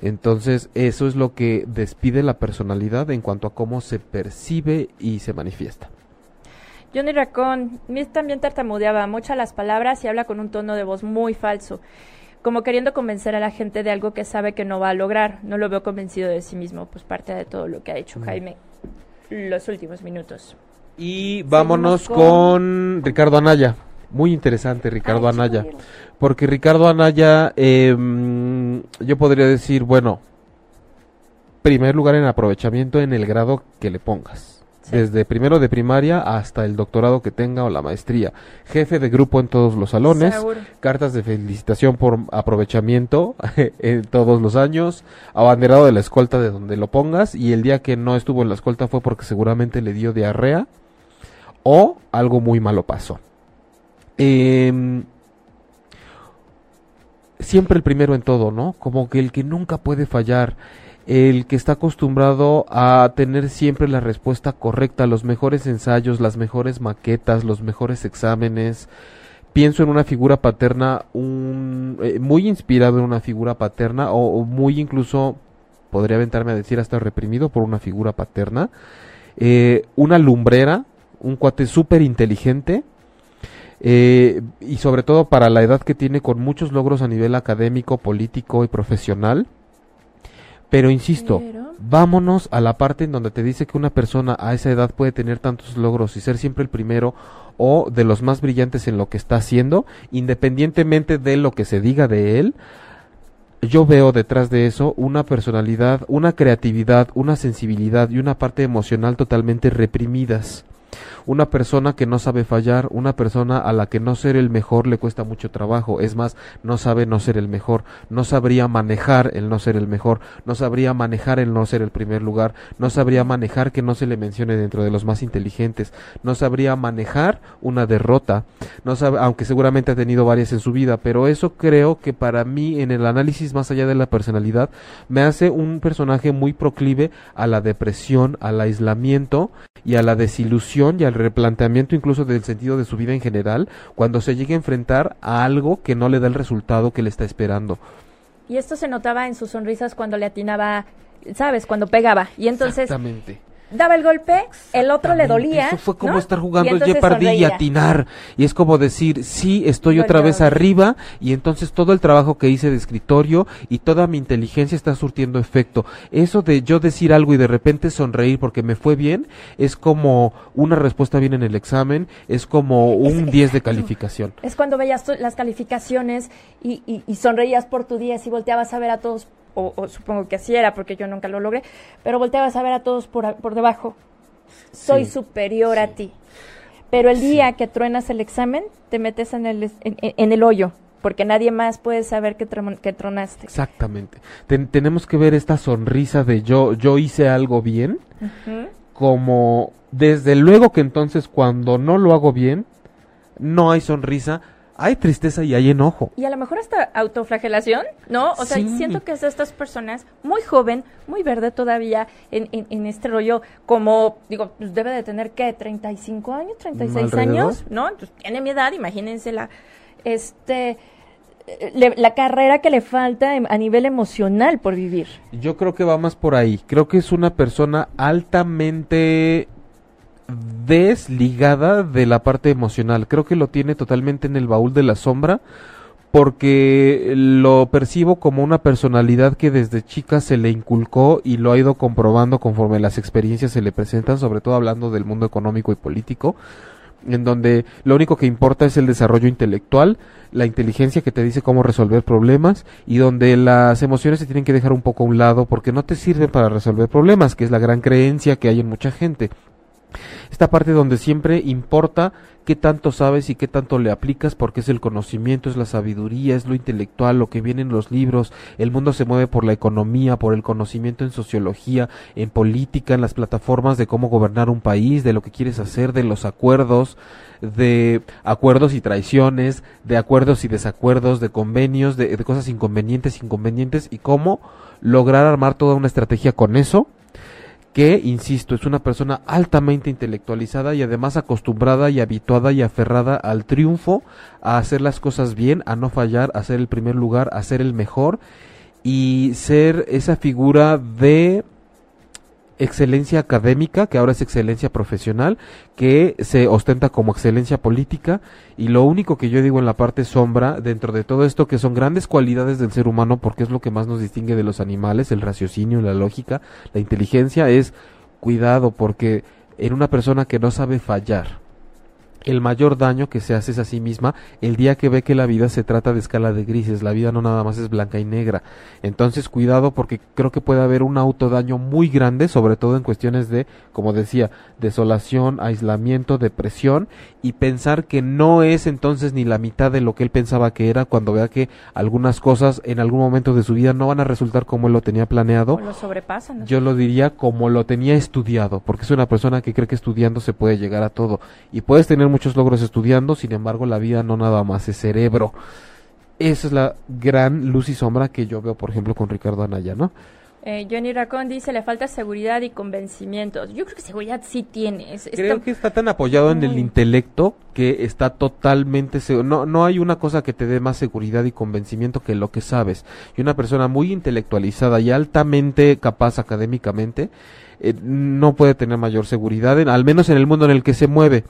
Entonces, eso es lo que despide la personalidad en cuanto a cómo se percibe y se manifiesta. Johnny Racón, también tartamudeaba muchas las palabras y habla con un tono de voz muy falso como queriendo convencer a la gente de algo que sabe que no va a lograr. No lo veo convencido de sí mismo, pues parte de todo lo que ha hecho mm. Jaime los últimos minutos. Y vámonos con... Ricardo Anaya. Muy interesante Ricardo Anaya. Porque Ricardo Anaya, em, yo podría decir, bueno, primer lugar en aprovechamiento en el grado que le pongas desde primero de primaria hasta el doctorado que tenga o la maestría. Jefe de grupo en todos los salones, cartas de felicitación por aprovechamiento (laughs) en todos los años, abanderado de la escolta de donde lo pongas y el día que no estuvo en la escolta fue porque seguramente le dio diarrea o algo muy malo pasó. Em, siempre el primero en todo, ¿no? Como que el que nunca puede fallar el que está acostumbrado a tener siempre la respuesta correcta, los mejores ensayos, las mejores maquetas, los mejores exámenes. Pienso en una figura paterna, un, eh, muy inspirado en una figura paterna, o, muy incluso, podría aventarme a decir hasta reprimido por una figura paterna. Eh, una lumbrera, un cuate súper inteligente, eh, y sobre todo para la edad que tiene con muchos logros a nivel académico, político y profesional. Pero insisto, vámonos a la parte en donde te dice que una persona a esa edad puede tener tantos logros y ser siempre el primero o de los más brillantes en lo que está haciendo, independientemente de lo que se diga de él. Yo veo detrás de eso una personalidad, una creatividad, una sensibilidad y una parte emocional totalmente reprimidas. Una persona que no sabe fallar, una persona a la que no ser el mejor le cuesta mucho trabajo, es más, no sabe no ser el mejor, no sabría manejar el no ser el mejor, no sabría manejar el no ser el primer lugar, no sabría manejar que no se le mencione dentro de los más inteligentes, no sabría manejar una derrota, no sabe, aunque seguramente ha tenido varias en su vida, pero eso creo que para mí en el análisis más allá de la personalidad me hace un personaje muy proclive a la depresión, al aislamiento y a la desilusión y al replanteamiento incluso del sentido de su vida en general cuando se llegue a enfrentar a algo que no le da el resultado que le está esperando. Y esto se notaba en sus sonrisas cuando le atinaba, ¿sabes? Cuando pegaba. Y entonces Exactamente daba el golpe, el otro le dolía. Eso fue como estar jugando el Jeopardy y atinar. Y es como decir, sí, estoy otra vez arriba y entonces todo el trabajo que hice de escritorio y toda mi inteligencia está surtiendo efecto. Eso de yo decir algo y de repente sonreír porque me fue bien es como una respuesta bien en el examen, es como un 10 de calificación. Es cuando veías las calificaciones y, y sonreías por tu 10 y volteabas a ver a todos o, supongo que así era porque yo nunca lo logré, pero volteabas a ver a todos por, por debajo. Soy superior a ti. Pero el día que truenas el examen, te metes en el, en, el hoyo, porque nadie más puede saber que, que tronaste. Exactamente. tenemos que ver esta sonrisa de yo, yo hice algo bien, como desde luego que entonces cuando no lo hago bien, no hay sonrisa, hay tristeza y hay enojo. Y a lo mejor hasta autoflagelación, ¿no? O sea, siento que es de estas personas muy joven, muy verde todavía en, en, este rollo, como, digo, pues debe de tener, ¿qué? ¿35 años? ¿36 años? ¿No? Entonces tiene mi edad, imagínense la, este, la carrera que le falta a nivel emocional por vivir. Yo creo que va más por ahí. Creo que es una persona altamente desligada de la parte emocional. Creo que lo tiene totalmente en el baúl de la sombra porque lo percibo como una personalidad que desde chica se le inculcó y lo ha ido comprobando conforme las experiencias se le presentan, sobre todo hablando del mundo económico y político, en donde lo único que importa es el desarrollo intelectual, la inteligencia que te dice cómo resolver problemas y donde las emociones se tienen que dejar un poco a un lado porque no te sirven para resolver problemas, que es la gran creencia que hay en mucha gente. Esta parte donde siempre importa qué tanto sabes y qué tanto le aplicas porque es el conocimiento, es la sabiduría, es lo intelectual, lo que viene en los libros. El mundo se mueve por la economía, por el conocimiento en sociología, en política, en las plataformas de cómo gobernar un país, de lo que quieres hacer, de los acuerdos, de acuerdos y traiciones, de acuerdos y desacuerdos, de convenios, de, de cosas inconvenientes, inconvenientes y cómo lograr armar toda una estrategia con eso que, insisto, es una persona altamente intelectualizada y además acostumbrada y habituada y aferrada al triunfo, a hacer las cosas bien, a no fallar, a ser el primer lugar, a ser el mejor y ser esa figura de excelencia académica, que ahora es excelencia profesional, que se ostenta como excelencia política, y lo único que yo digo en la parte sombra, dentro de todo esto, que son grandes cualidades del ser humano, porque es lo que más nos distingue de los animales, el raciocinio, la lógica, la inteligencia, es cuidado, porque en una persona que no sabe fallar, el mayor daño que se hace es a sí misma el día que ve que la vida se trata de escala de grises, la vida no nada más es blanca y negra. Entonces cuidado porque creo que puede haber un autodaño muy grande, sobre todo en cuestiones de, como decía, desolación, aislamiento, depresión y pensar que no es entonces ni la mitad de lo que él pensaba que era cuando vea que algunas cosas en algún momento de su vida no van a resultar como él lo tenía planeado. lo sobrepasan. Yo lo diría como lo tenía estudiado, porque es una persona que cree que estudiando se puede llegar a todo y puedes tener muchos logros estudiando, sin embargo la vida no nada más es cerebro. Esa es la gran luz y sombra que yo veo, por ejemplo, con Ricardo Anaya, ¿no? Eh, Johnny Racón dice, le falta seguridad y convencimiento. Yo creo que seguridad sí tiene. creo que está tan apoyado en el intelecto que está totalmente seguro. No, no hay una cosa que te dé más seguridad y convencimiento que lo que sabes. Y una persona muy intelectualizada y altamente capaz académicamente eh, no puede tener mayor seguridad, al menos en el mundo en el que se mueve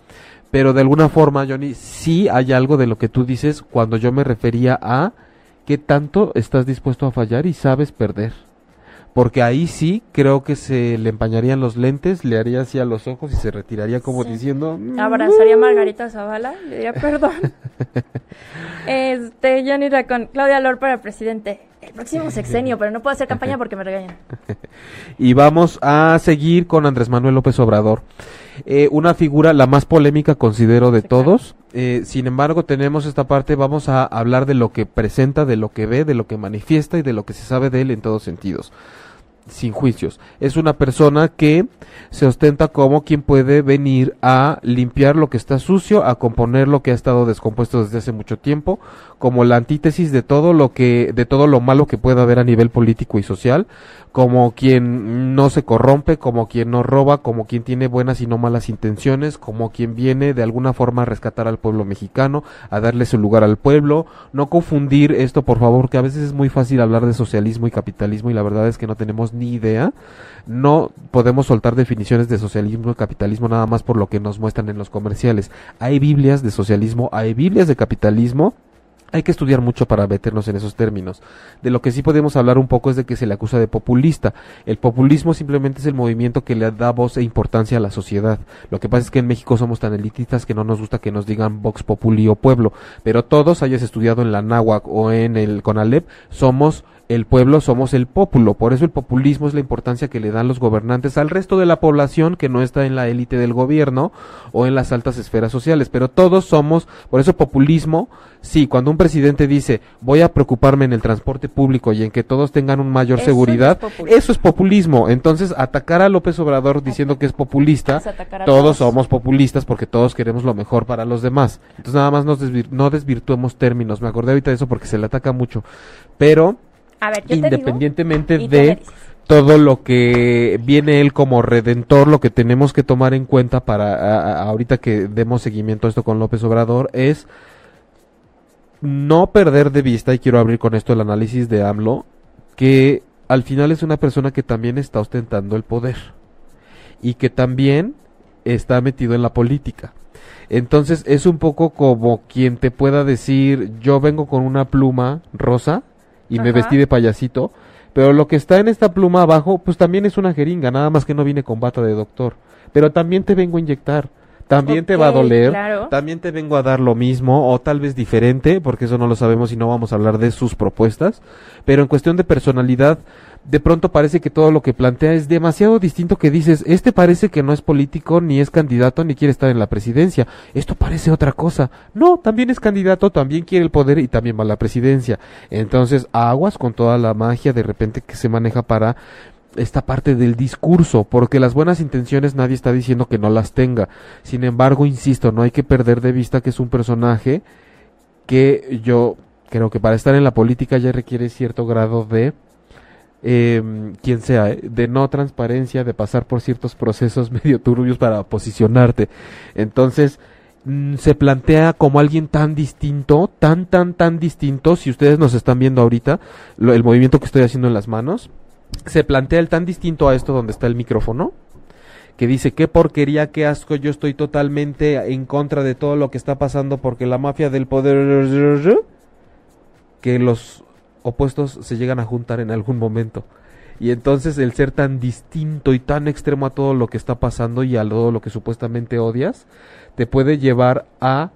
pero de alguna forma, Johnny, sí hay algo de lo que tú dices cuando yo me refería a qué tanto estás dispuesto a fallar y sabes perder. porque ahí sí creo que se le empañarían los lentes, le haría así a los ojos y se retiraría como diciendo... Mm". Abrazaría a Margarita Zavala, le diría perdón. (laughs) este, Johnny con Claudia Lor para presidente. El próximo sexenio, pero no puedo hacer campaña porque me regañan. (laughs) y vamos a seguir con Andrés Manuel López Obrador. Eh, una figura la más polémica considero de todos. Eh, sin embargo, tenemos esta parte, vamos a hablar de lo que presenta, de lo que ve, de lo que manifiesta y de lo que se sabe de él en todos sentidos sin juicios. Es una persona que se ostenta como quien puede venir a limpiar lo que está sucio, a componer lo que ha estado descompuesto desde hace mucho tiempo, como la antítesis de todo lo que de todo lo malo que pueda haber a nivel político y social, como quien no se corrompe, como quien no roba, como quien tiene buenas y no malas intenciones, como quien viene de alguna forma a rescatar al pueblo mexicano, a darle su lugar al pueblo, no confundir esto, por favor, que a veces es muy fácil hablar de socialismo y capitalismo y la verdad es que no tenemos ni idea. No podemos soltar definiciones de socialismo y capitalismo nada más por lo que nos muestran en los comerciales. Hay Biblias de socialismo, hay Biblias de capitalismo hay que estudiar mucho para meternos en esos términos. De lo que sí podemos hablar un poco es de que se le acusa de populista. El populismo simplemente es el movimiento que le da voz e importancia a la sociedad. Lo que pasa es que en México somos tan elitistas que no nos gusta que nos digan Vox Populi o pueblo. Pero todos, hayas estudiado en la Náhuac o en el CONALEP, somos el pueblo somos el pópulo, por eso el populismo es la importancia que le dan los gobernantes al resto de la población que no está en la élite del gobierno o en las altas esferas sociales, pero todos somos, por eso populismo, sí, cuando un presidente dice voy a preocuparme en el transporte público y en que todos tengan un mayor seguridad, eso es populismo, entonces atacar a López Obrador diciendo que es populista, todos, somos populistas porque todos queremos lo mejor para los demás, entonces nada más nos no desvirtuemos términos, me acordé ahorita de eso porque se le ataca mucho, pero independientemente de todo lo que viene él como redentor, lo que tenemos que tomar en cuenta para ahorita que demos seguimiento a esto con López Obrador es no perder de vista, y quiero abrir con esto el análisis de AMLO, que al final es una persona que también está ostentando el poder y que también está metido en la política. Entonces es un poco como quien te pueda decir, yo vengo con una pluma rosa y me vestí de payasito. Pero lo que está en esta pluma abajo, pues también es una jeringa, nada más que no viene con bata de doctor. Pero también te vengo a inyectar. También te va a doler, también te vengo a dar lo mismo o tal vez diferente, porque eso no lo sabemos y no vamos a hablar de sus propuestas, pero en cuestión de personalidad, de pronto parece que todo lo que plantea es demasiado distinto que dices, este parece que no es político, ni es candidato, ni quiere estar en la presidencia. Esto parece otra cosa. No, también es candidato, también quiere el poder y también va a la presidencia. Entonces, aguas con toda la magia de repente que se maneja para esta parte del discurso, porque las buenas intenciones nadie está diciendo que no las tenga. Sin embargo, insisto, no hay que perder de vista que es un personaje que yo creo que para estar en la política ya requiere cierto grado de eh, quien sea, eh, de no transparencia, de pasar por ciertos procesos (laughs) medio turbios para posicionarte. Entonces, mm, se plantea como alguien tan distinto, tan, tan, tan distinto, si ustedes nos están viendo ahorita, el movimiento que estoy haciendo en las manos, se plantea el tan distinto a esto donde está el micrófono, que dice, qué porquería, qué asco, yo estoy totalmente en contra de todo lo que está pasando porque la mafia del poder... que los opuestos se llegan a juntar en algún momento. Y entonces el ser tan distinto y tan extremo a todo lo que está pasando y a todo lo que supuestamente odias, te puede llevar a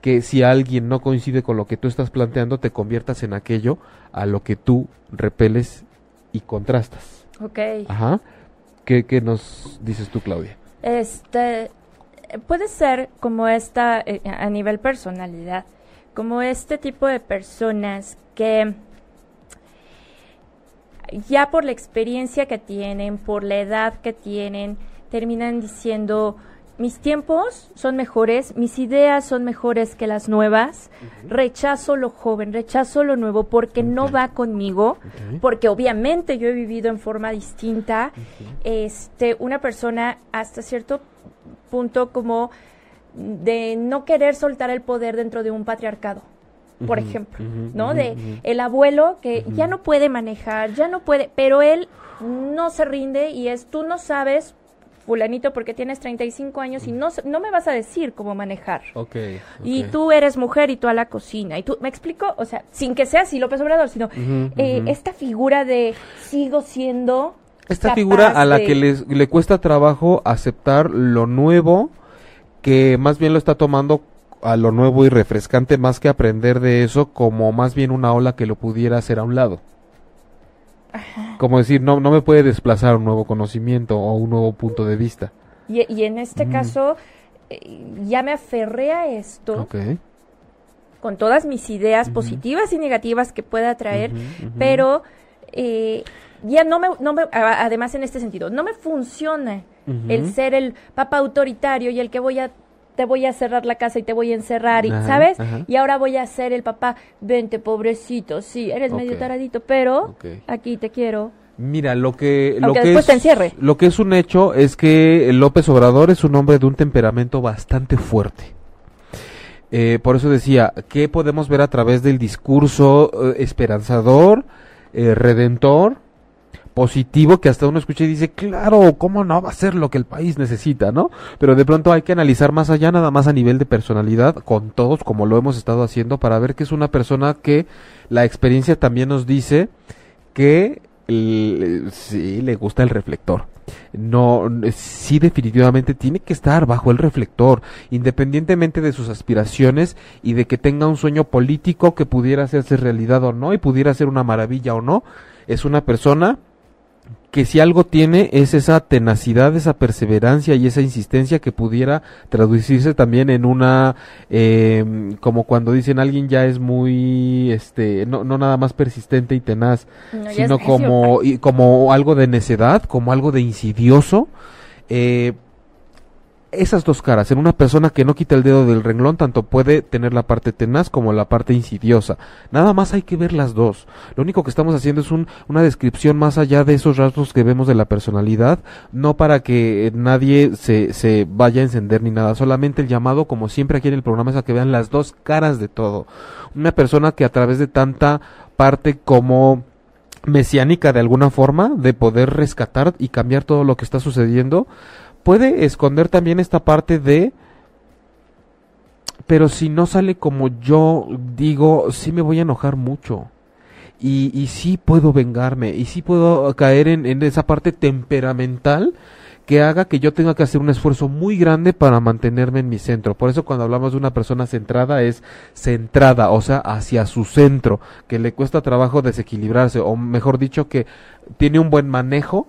que si alguien no coincide con lo que tú estás planteando, te conviertas en aquello a lo que tú repeles y contrastas. Ok. Ajá. ¿Qué, qué nos dices tú, Claudia? Este, puede ser como esta, eh, a nivel personalidad, como este tipo de personas que ya por la experiencia que tienen, por la edad que tienen, terminan diciendo, mis tiempos son mejores, mis ideas son mejores que las nuevas, rechazo lo joven, rechazo lo nuevo porque no va conmigo, porque obviamente yo he vivido en forma distinta, este, una persona hasta cierto punto como de no querer soltar el poder dentro de un patriarcado por ejemplo, ¿no? de el abuelo que ya no puede manejar, ya no puede, pero él no se rinde y es tú no sabes fulanito porque tienes 35 años y no, no me vas a decir cómo manejar. Okay, Y tú eres mujer y tú a la cocina. Y tú, ¿me explico? O sea, sin que sea así López Obrador, sino eh, esta figura de sigo siendo... Esta figura a la que les, le cuesta trabajo aceptar lo nuevo, que más bien lo está tomando a lo nuevo y refrescante más que aprender de eso como más bien una ola que lo pudiera hacer a un lado. Como decir, no, no me puede desplazar un nuevo conocimiento o un nuevo punto de vista. Y, en este caso, eh, ya me aferré a esto. Con todas mis ideas positivas y negativas que pueda traer, pero eh, ya no me, no me, además en este sentido, no me funciona el ser el papa autoritario y el que voy a te voy a cerrar la casa y te voy a encerrar, y, ¿sabes? Y ahora voy a ser el papá, vente, pobrecito, sí, eres medio taradito, pero aquí te quiero. Mira, lo que lo que es, lo que es un hecho es que López Obrador es un hombre de un temperamento bastante fuerte. Eh, por eso decía, ¿qué podemos ver a través del discurso eh, esperanzador, eh, redentor, positivo que hasta uno escucha y dice, claro, ¿cómo no va a ser lo que el país necesita, no? Pero de pronto hay que analizar más allá, nada más a nivel de personalidad, con todos, como lo hemos estado haciendo, para ver que es una persona que la experiencia también nos dice que sí le gusta el reflector. No, sí definitivamente tiene que estar bajo el reflector, independientemente de sus aspiraciones y de que tenga un sueño político que pudiera hacerse realidad o no y pudiera ser una maravilla o no. Es una persona que si algo tiene es esa tenacidad, esa perseverancia y esa insistencia que pudiera traducirse también en una, eh, como cuando dicen alguien ya es muy, este, no, no nada más persistente y tenaz, sino como, y, como algo de necedad, como algo de insidioso. Eh, esas dos caras en una persona que no quita el dedo del renglón tanto puede tener la parte tenaz como la parte insidiosa. Nada más hay que ver las dos. Lo único que estamos haciendo es un, una descripción más allá de esos rasgos que vemos de la personalidad no para que nadie se, se vaya a encender ni nada. Solamente el llamado como siempre aquí en el programa es a que vean las dos caras de todo. Una persona que a través de tanta parte como mesiánica de alguna forma de poder rescatar y cambiar todo lo que está sucediendo puede esconder también esta parte de pero si no sale como yo digo, sí me voy a enojar mucho. Y, y sí puedo vengarme, y sí puedo caer en, en, esa parte temperamental que haga que yo tenga que hacer un esfuerzo muy grande para mantenerme en mi centro. Por eso cuando hablamos de una persona centrada es centrada, o sea, hacia su centro, que le cuesta trabajo desequilibrarse, o mejor dicho, que tiene un buen manejo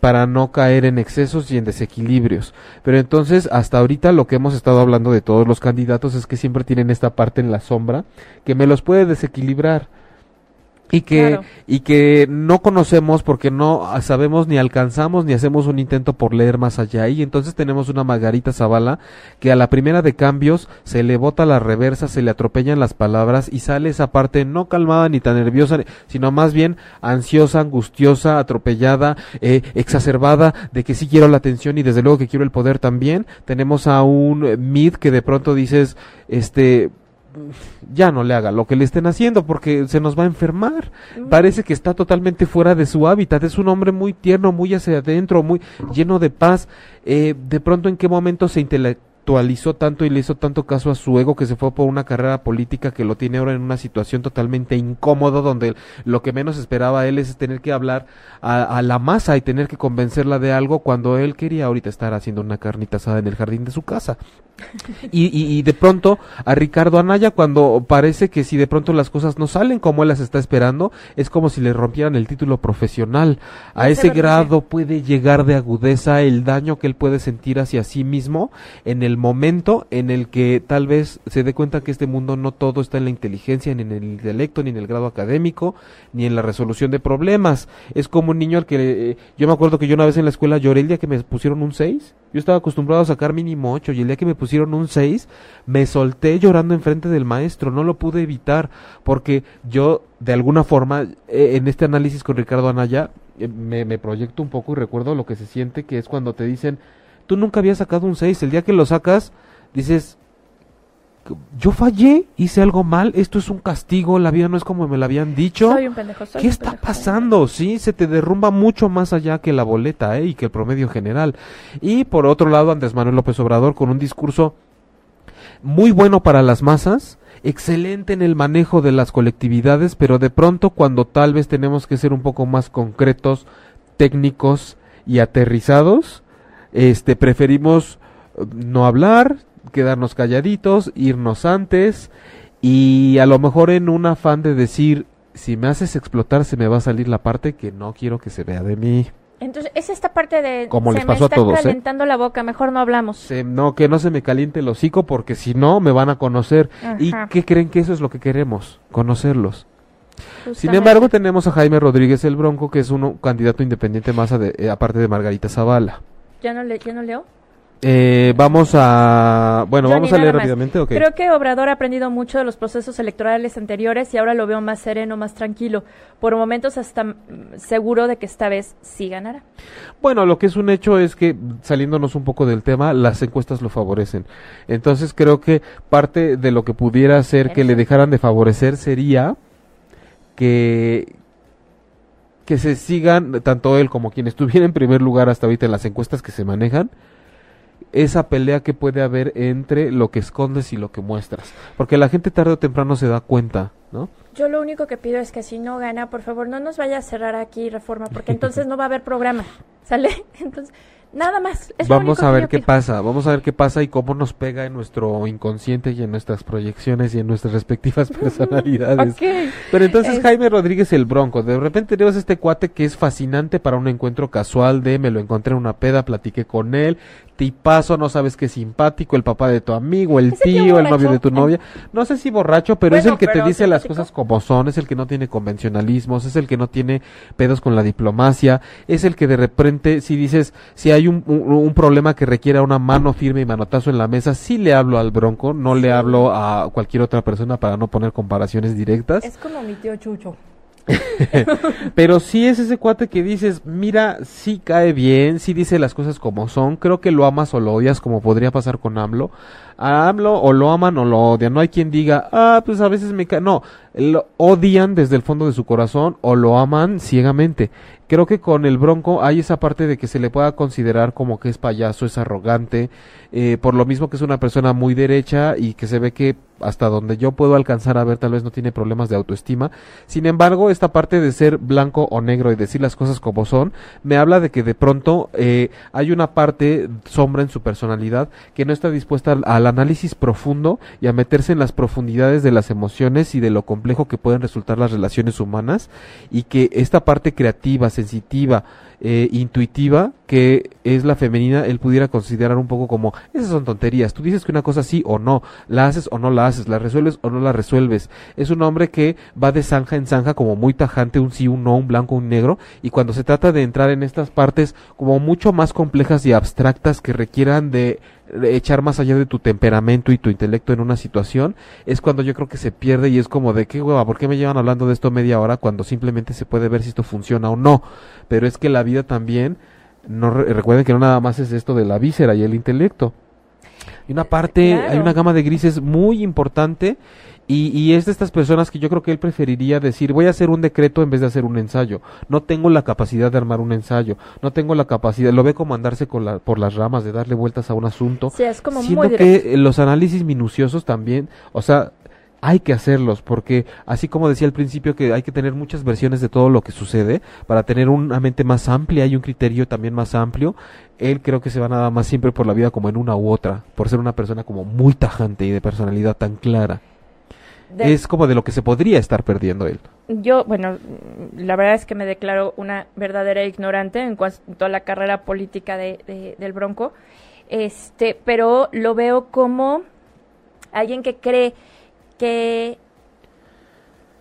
para no caer en excesos y en desequilibrios. Pero entonces, hasta ahorita lo que hemos estado hablando de todos los candidatos es que siempre tienen esta parte en la sombra que me los puede desequilibrar y que y que no conocemos porque no sabemos ni alcanzamos ni hacemos un intento por leer más allá y entonces tenemos una Margarita Zavala que a la primera de cambios se le bota la reversa, se le atropellan las palabras y sale esa parte no calmada ni tan nerviosa, sino más bien ansiosa, angustiosa, atropellada, eh, exacerbada de que sí quiero la atención y desde luego que quiero el poder también. Tenemos a un Mid que de pronto dices, este ya no le haga lo que le estén haciendo porque se nos va a enfermar. Parece que está totalmente fuera de su hábitat. Es un hombre muy tierno, muy hacia adentro, muy lleno de paz. Eh, de pronto, ¿en qué momento se, actualizó tanto y le hizo tanto caso a su ego que se fue por una carrera política que lo tiene ahora en una situación totalmente incómodo donde lo que menos esperaba él es tener que hablar a, la masa y tener que convencerla de algo cuando él quería ahorita estar haciendo una carnita asada en el jardín de su casa. Y, y, de pronto a Ricardo Anaya cuando parece que si de pronto las cosas no salen como él las está esperando, es como si le rompieran el título profesional. A ese grado puede llegar de agudeza el daño que él puede sentir hacia sí mismo en el momento en el que tal vez se dé cuenta que este mundo no todo está en la inteligencia, ni en el intelecto, ni en el grado académico, ni en la resolución de problemas. Es como un niño al que eh, yo me acuerdo que yo una vez en la escuela lloré el día que me pusieron un 6. Yo estaba acostumbrado a sacar mínimo 8 y el día que me pusieron un 6 me solté llorando enfrente del maestro, no lo pude evitar porque yo de alguna forma eh, en este análisis con Ricardo Anaya eh, me, me proyecto un poco y recuerdo lo que se siente que es cuando te dicen tú nunca habías sacado un 6. El día que lo sacas, dices, yo fallé, hice algo mal, esto es un castigo, la vida no es como me la habían dicho. Soy un pendejo, soy ¿Qué un está pendejo. pasando? Sí, se te derrumba mucho más allá que la boleta, ¿eh? Y que el promedio general. Y por otro lado, Andrés Manuel López Obrador con un discurso muy bueno para las masas, excelente en el manejo de las colectividades, pero de pronto cuando tal vez tenemos que ser un poco más concretos, técnicos y aterrizados, este preferimos eh, no hablar, quedarnos calladitos, irnos antes y a lo mejor en un afán de decir si me haces explotar se me va a salir la parte que no quiero que se vea de mí. Entonces, es esta parte de... Como se les me pasó a está todos, ¿eh? calentando la boca, mejor no hablamos. Se- no, que no se me caliente el hocico porque si no me van a conocer. ¿Y qué creen que eso es lo que queremos? Conocerlos. Sin embargo, tenemos a Jaime Rodríguez el Bronco, que es un candidato independiente más ade- eh, aparte de Margarita Zavala. ¿Ya no, le, ¿Ya no leo? Eh, vamos a... Bueno, Yo vamos a leer rápidamente. ok. Creo que Obrador ha aprendido mucho de los procesos electorales anteriores y ahora lo veo más sereno, más tranquilo. Por momentos hasta seguro de que esta vez sí ganará. Bueno, lo que es un hecho es que, saliéndonos un poco del tema, las encuestas lo favorecen. Entonces creo que parte de lo que pudiera hacer que le dejaran de favorecer sería que que se sigan, tanto él como quien estuviera en primer lugar hasta ahorita en las encuestas que se manejan, esa pelea que puede haber entre lo que escondes y lo que muestras. Porque la gente tarde o temprano se da cuenta, ¿no? Yo lo único que pido es que si no gana, por favor, no nos vaya a cerrar aquí Reforma, porque entonces no va a haber programa. ¿Sale? (laughs) Entonces, nada más. Es Vamos a ver qué pido. pasa, vamos a ver qué pasa y cómo nos pega en nuestro inconsciente y en nuestras proyecciones y en nuestras respectivas (laughs) personalidades. Ok. Pero entonces Es- Jaime Rodríguez el Bronco, de repente tenemos este cuate que es fascinante para un encuentro casual de me lo encontré en una peda, platiqué con él, tipazo, no sabes qué simpático, el papá de tu amigo, el ¿Ese tío el novio de tu novia. No sé si borracho, pero es el que te dice las cosas como son, es el que no tiene convencionalismos, es el que no tiene pedos con la diplomacia, es el que de repente si dices, si hay un, un, un problema que requiera una mano firme y manotazo en la mesa, sí le hablo al Bronco, no le hablo a cualquier otra persona para no poner comparaciones directas. Es como mi tío Chucho. (laughs) Pero sí es ese cuate que dices, mira, sí cae bien, sí dice las cosas como son, creo que lo amas o lo odias como podría pasar con AMLO. A AMLO o lo aman o lo odian, no hay quien diga, ah, pues a veces me cae, no, lo odian desde el fondo de su corazón o lo aman ciegamente. Creo que con el Bronco hay esa parte de que se le pueda considerar como que es payaso, es arrogante, eh, por lo mismo que es una persona muy derecha y que se ve que hasta donde yo puedo alcanzar a ver tal vez no tiene problemas de autoestima. Sin embargo, esta parte de ser blanco o negro y decir las cosas como son, me habla de que de pronto eh, hay una parte sombra en su personalidad que no está dispuesta al, al análisis profundo y a meterse en las profundidades de las emociones y de lo complejo que pueden resultar las relaciones humanas y que esta parte creativa, sensitiva, eh, intuitiva que es la femenina, él pudiera considerar un poco como, esas son tonterías, tú dices que una cosa sí o no, la haces o no la haces, la resuelves o no la resuelves. Es un hombre que va de zanja en zanja como muy tajante, un sí, un no, un blanco, un negro, y cuando se trata de entrar en estas partes como mucho más complejas y abstractas que requieran de echar más allá de tu temperamento y tu intelecto en una situación, es cuando yo creo que se pierde y es como de qué hueva, ¿por qué me llevan hablando de esto media hora cuando simplemente se puede ver si esto funciona o no? Pero es que la vida también, no re- recuerden que no nada más es esto de la víscera y el intelecto. Y una parte, Claro. hay una gama de grises muy importante y, y es de estas personas que yo creo que él preferiría decir, voy a hacer un decreto en vez de hacer un ensayo. No tengo la capacidad de armar un ensayo, no tengo la capacidad, lo ve como andarse con la, por las ramas, de darle vueltas a un asunto. Sí, es como muy que eh, los análisis minuciosos también, o sea, hay que hacerlos porque así como decía al principio que hay que tener muchas versiones de todo lo que sucede para tener una mente más amplia y un criterio también más amplio, él creo que se va nada más siempre por la vida como en una u otra, por ser una persona como muy tajante y de personalidad tan clara. De- Es como de lo que se podría estar perdiendo él. Yo, bueno, la verdad es que me declaro una verdadera ignorante en cuanto a la carrera política de, de- del Bronco, este, pero lo veo como alguien que cree que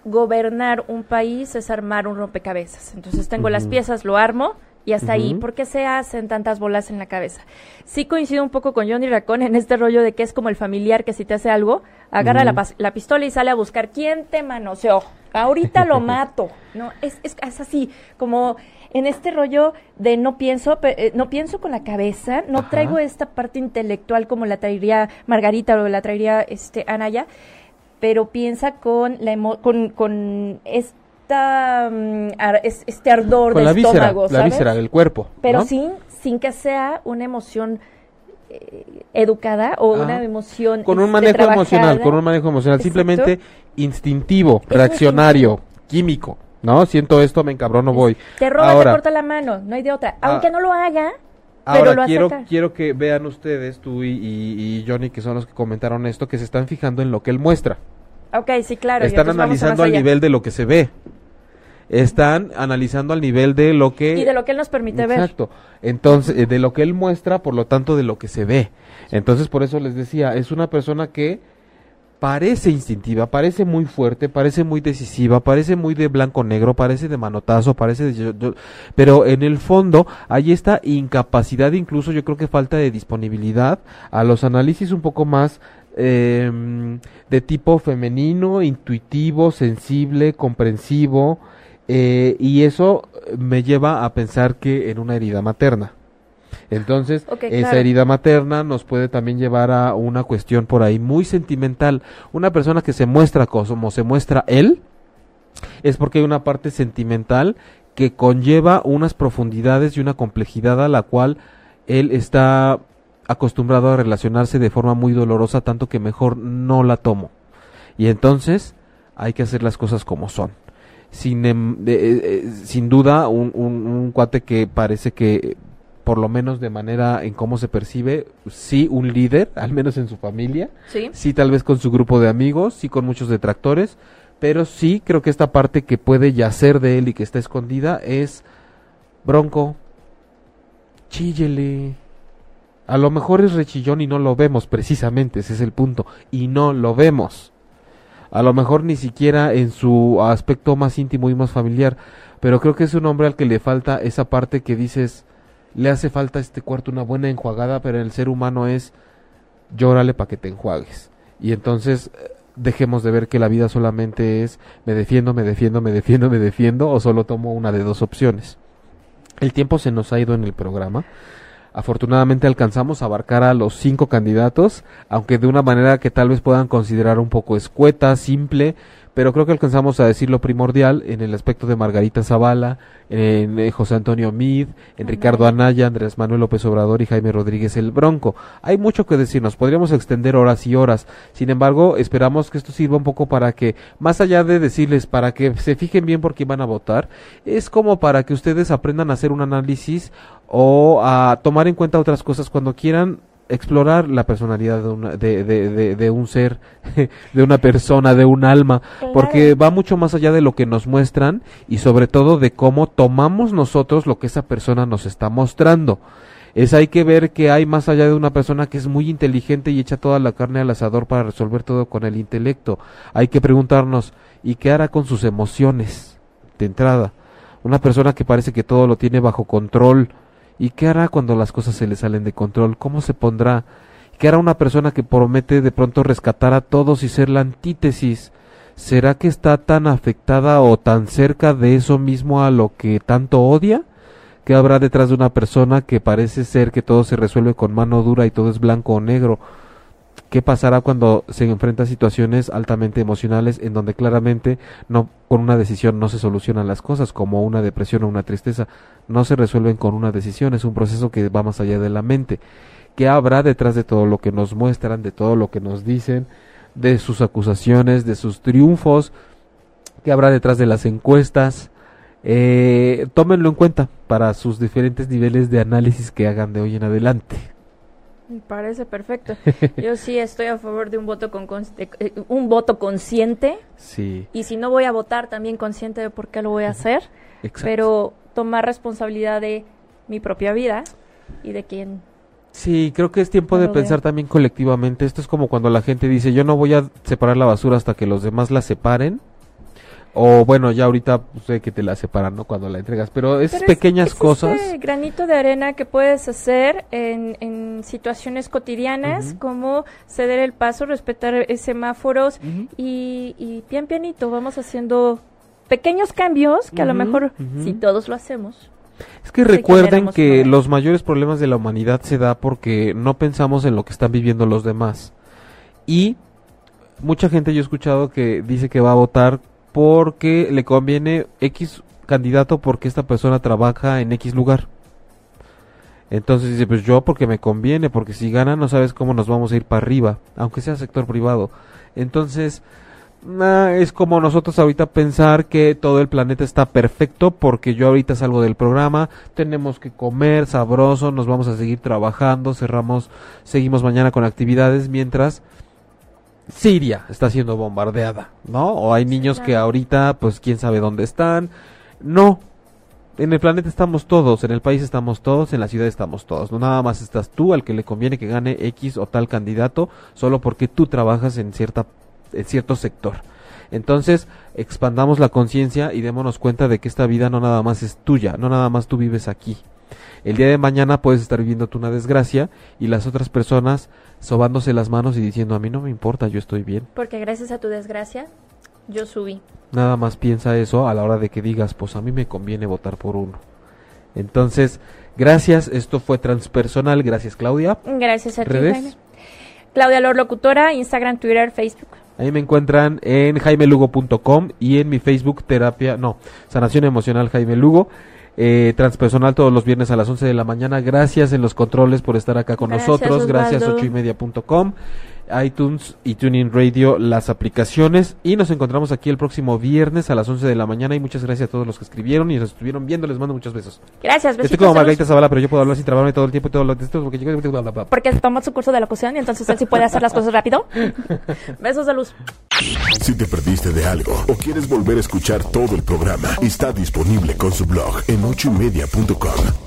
gobernar un país es armar un rompecabezas. Entonces tengo las piezas, lo armo y hasta ahí, ¿por qué se hacen tantas bolas en la cabeza? Sí coincido un poco con Johnny Racón en este rollo de que es como el familiar que si te hace algo, agarra la, pistola y sale a buscar quién te manoseó. Ahorita lo (laughs) mato. No, es, es, es así, como en este rollo de no pienso, eh, no pienso con la cabeza, no traigo esta parte intelectual como la traería Margarita o la traería este Anaya, pero piensa con la con, con esta mm, este ardor con de la estómago, víscera, la víscera del cuerpo, pero sin sin que sea una emoción eh, educada o una emoción con un manejo emocional, con un manejo emocional, simplemente instintivo, (laughs) reaccionario, químico. No, siento esto, me no voy. Te roba, te corta la mano, no hay de otra. Ah. Aunque no lo haga, Ahora, pero quiero, quiero que vean ustedes, tú y, Johnny, que son los que comentaron esto, que se están fijando en lo que él muestra. Ok, sí, claro. Están analizando al nivel de lo que se ve. Están analizando al nivel de lo que... Y de lo que él nos permite ver. Exacto. Entonces, eh, de lo que él muestra, por lo tanto, de lo que se ve. Entonces, por eso les decía, es una persona que parece instintiva, parece muy fuerte, parece muy decisiva, parece muy de blanco negro, parece de manotazo, parece de... pero en el fondo hay esta incapacidad, incluso yo creo que falta de disponibilidad a los análisis un poco más em, de tipo femenino, intuitivo, sensible, comprensivo, eh, y eso me lleva a pensar que en una herida materna. Entonces, esa herida materna nos puede también llevar a una cuestión por ahí muy sentimental. Una persona que se muestra como se muestra él, es porque hay una parte sentimental que conlleva unas profundidades y una complejidad a la cual él está acostumbrado a relacionarse de forma muy dolorosa, tanto que mejor no la tomo. Y entonces hay que hacer las cosas como son. Sin, em, eh, eh, sin duda, un, un, cuate que parece que por lo menos de manera en cómo se percibe, sí un líder, al menos en su familia, sí, sí tal vez con su grupo de amigos, sí con muchos detractores, pero sí creo que esta parte que puede yacer de él y que está escondida es bronco, chíllele. A lo mejor es rechillón y no lo vemos precisamente, ese es el punto, y no lo vemos. A lo mejor ni siquiera en su aspecto más íntimo y más familiar, pero creo que es un hombre al que le falta esa parte que dices, le hace falta a este cuarto una buena enjuagada, pero el ser humano es llórale para que te enjuagues. Y entonces eh, dejemos de ver que la vida solamente es me defiendo, me defiendo, me defiendo, me defiendo, o solo tomo una de dos opciones. El tiempo se nos ha ido en el programa. Afortunadamente alcanzamos a abarcar a los cinco candidatos, aunque de una manera que tal vez puedan considerar un poco escueta, simple, pero creo que alcanzamos a decir lo primordial en el aspecto de Margarita Zavala, en eh, José Antonio Mid, en Ricardo Anaya, Andrés Manuel López Obrador y Jaime Rodríguez el Bronco. Hay mucho que decirnos, podríamos extender horas y horas. Sin embargo, esperamos que esto sirva un poco para que, más allá de decirles para que se fijen bien por quién van a votar, es como para que ustedes aprendan a hacer un análisis o a tomar en cuenta otras cosas cuando quieran explorar la personalidad de, de, de, un ser, (laughs) de una persona, de un alma, porque va mucho más allá de lo que nos muestran y sobre todo de cómo tomamos nosotros lo que esa persona nos está mostrando. Es hay que ver que hay más allá de una persona que es muy inteligente y echa toda la carne al asador para resolver todo con el intelecto. Hay que preguntarnos, ¿y qué hará con sus emociones? De entrada, una persona que parece que todo lo tiene bajo control, ¿Y qué hará cuando las cosas se le salen de control? ¿Cómo se pondrá? ¿Qué hará una persona que promete de pronto rescatar a todos y ser la antítesis? ¿Será que está tan afectada o tan cerca de eso mismo a lo que tanto odia? ¿Qué habrá detrás de una persona que parece ser que todo se resuelve con mano dura y todo es blanco o negro? ¿Qué pasará cuando se enfrenta a situaciones altamente emocionales en donde claramente no con una decisión no se solucionan las cosas, como una depresión o una tristeza, no se resuelven con una decisión, es un proceso que va más allá de la mente. ¿Qué habrá detrás de todo lo que nos muestran, de todo lo que nos dicen, de sus acusaciones, de sus triunfos? ¿Qué habrá detrás de las encuestas? Eh, tómenlo en cuenta para sus diferentes niveles de análisis que hagan de hoy en adelante. Me parece perfecto. (laughs) Yo sí estoy a favor de un voto con eh, un voto consciente. Sí. Y si no voy a votar, también consciente de por qué lo voy a hacer. Exacto. Pero tomar responsabilidad de mi propia vida y de quién. Sí, creo que es tiempo de pensar también colectivamente. Esto es como cuando la gente dice, yo no voy a separar la basura hasta que los demás la separen o bueno, ya ahorita pues, sé que te la separan, ¿no? Cuando la entregas, pero esas pequeñas cosas... Este granito de arena que puedes hacer en, en situaciones cotidianas, como ceder el paso, respetar semáforos y, y pian pianito vamos haciendo pequeños cambios que a lo mejor si todos lo hacemos. Es que recuerden que los mayores problemas de la humanidad se da porque no pensamos en lo que están viviendo los demás. Y mucha gente yo he escuchado que dice que va a votar porque le conviene X candidato porque esta persona trabaja en X lugar. Entonces dice, pues yo porque me conviene, porque si gana no sabes cómo nos vamos a ir para arriba, aunque sea sector privado. Entonces, es como nosotros ahorita pensar que todo el planeta está perfecto porque yo ahorita salgo del programa, tenemos que comer sabroso, nos vamos a seguir trabajando, cerramos, seguimos mañana con actividades mientras Siria está siendo bombardeada, ¿no? O hay niños que ahorita, pues quién sabe dónde están. No, en el planeta estamos todos, en el país estamos todos, en la ciudad estamos todos. No nada más estás tú al que le conviene que gane X o tal candidato solo porque tú trabajas en cierta en cierto sector. Entonces, expandamos la conciencia y démonos cuenta de que esta vida no nada más es tuya, no nada más tú vives aquí. El día de mañana puedes estar viviendo tú una desgracia y las otras personas sobándose las manos y diciendo a mí no me importa, yo estoy bien. Porque gracias a tu desgracia yo subí. Nada más piensa eso a la hora de que digas, pues a mí me conviene votar por uno. Entonces, gracias, esto fue transpersonal, gracias Claudia. Gracias a ti, Jaime. Claudia Lor Locutora, Instagram, Twitter, Facebook. Ahí me encuentran en jaimelugo.com y en mi Facebook terapia, no, sanación emocional Jaime Lugo eh, transpersonal todos los viernes a las 11 de la mañana. Gracias en los controles por estar acá con nosotros. Gracias 8 y media.com iTunes y Tuning Radio las aplicaciones y nos encontramos aquí el próximo viernes a las 11 de la mañana y muchas gracias a todos los que escribieron y nos estuvieron viendo, les mando muchos besos. Gracias, besitos. Estoy como Margarita Zavala, pero yo puedo hablar sin trabarme todo el tiempo y todo lo porque yo bla, bla, bla. Porque tomó su curso de locución y entonces él sí puede hacer las cosas rápido. (laughs) besos de luz. Si te perdiste de algo o quieres volver a escuchar todo el programa, está disponible con su blog en ochoymedia.com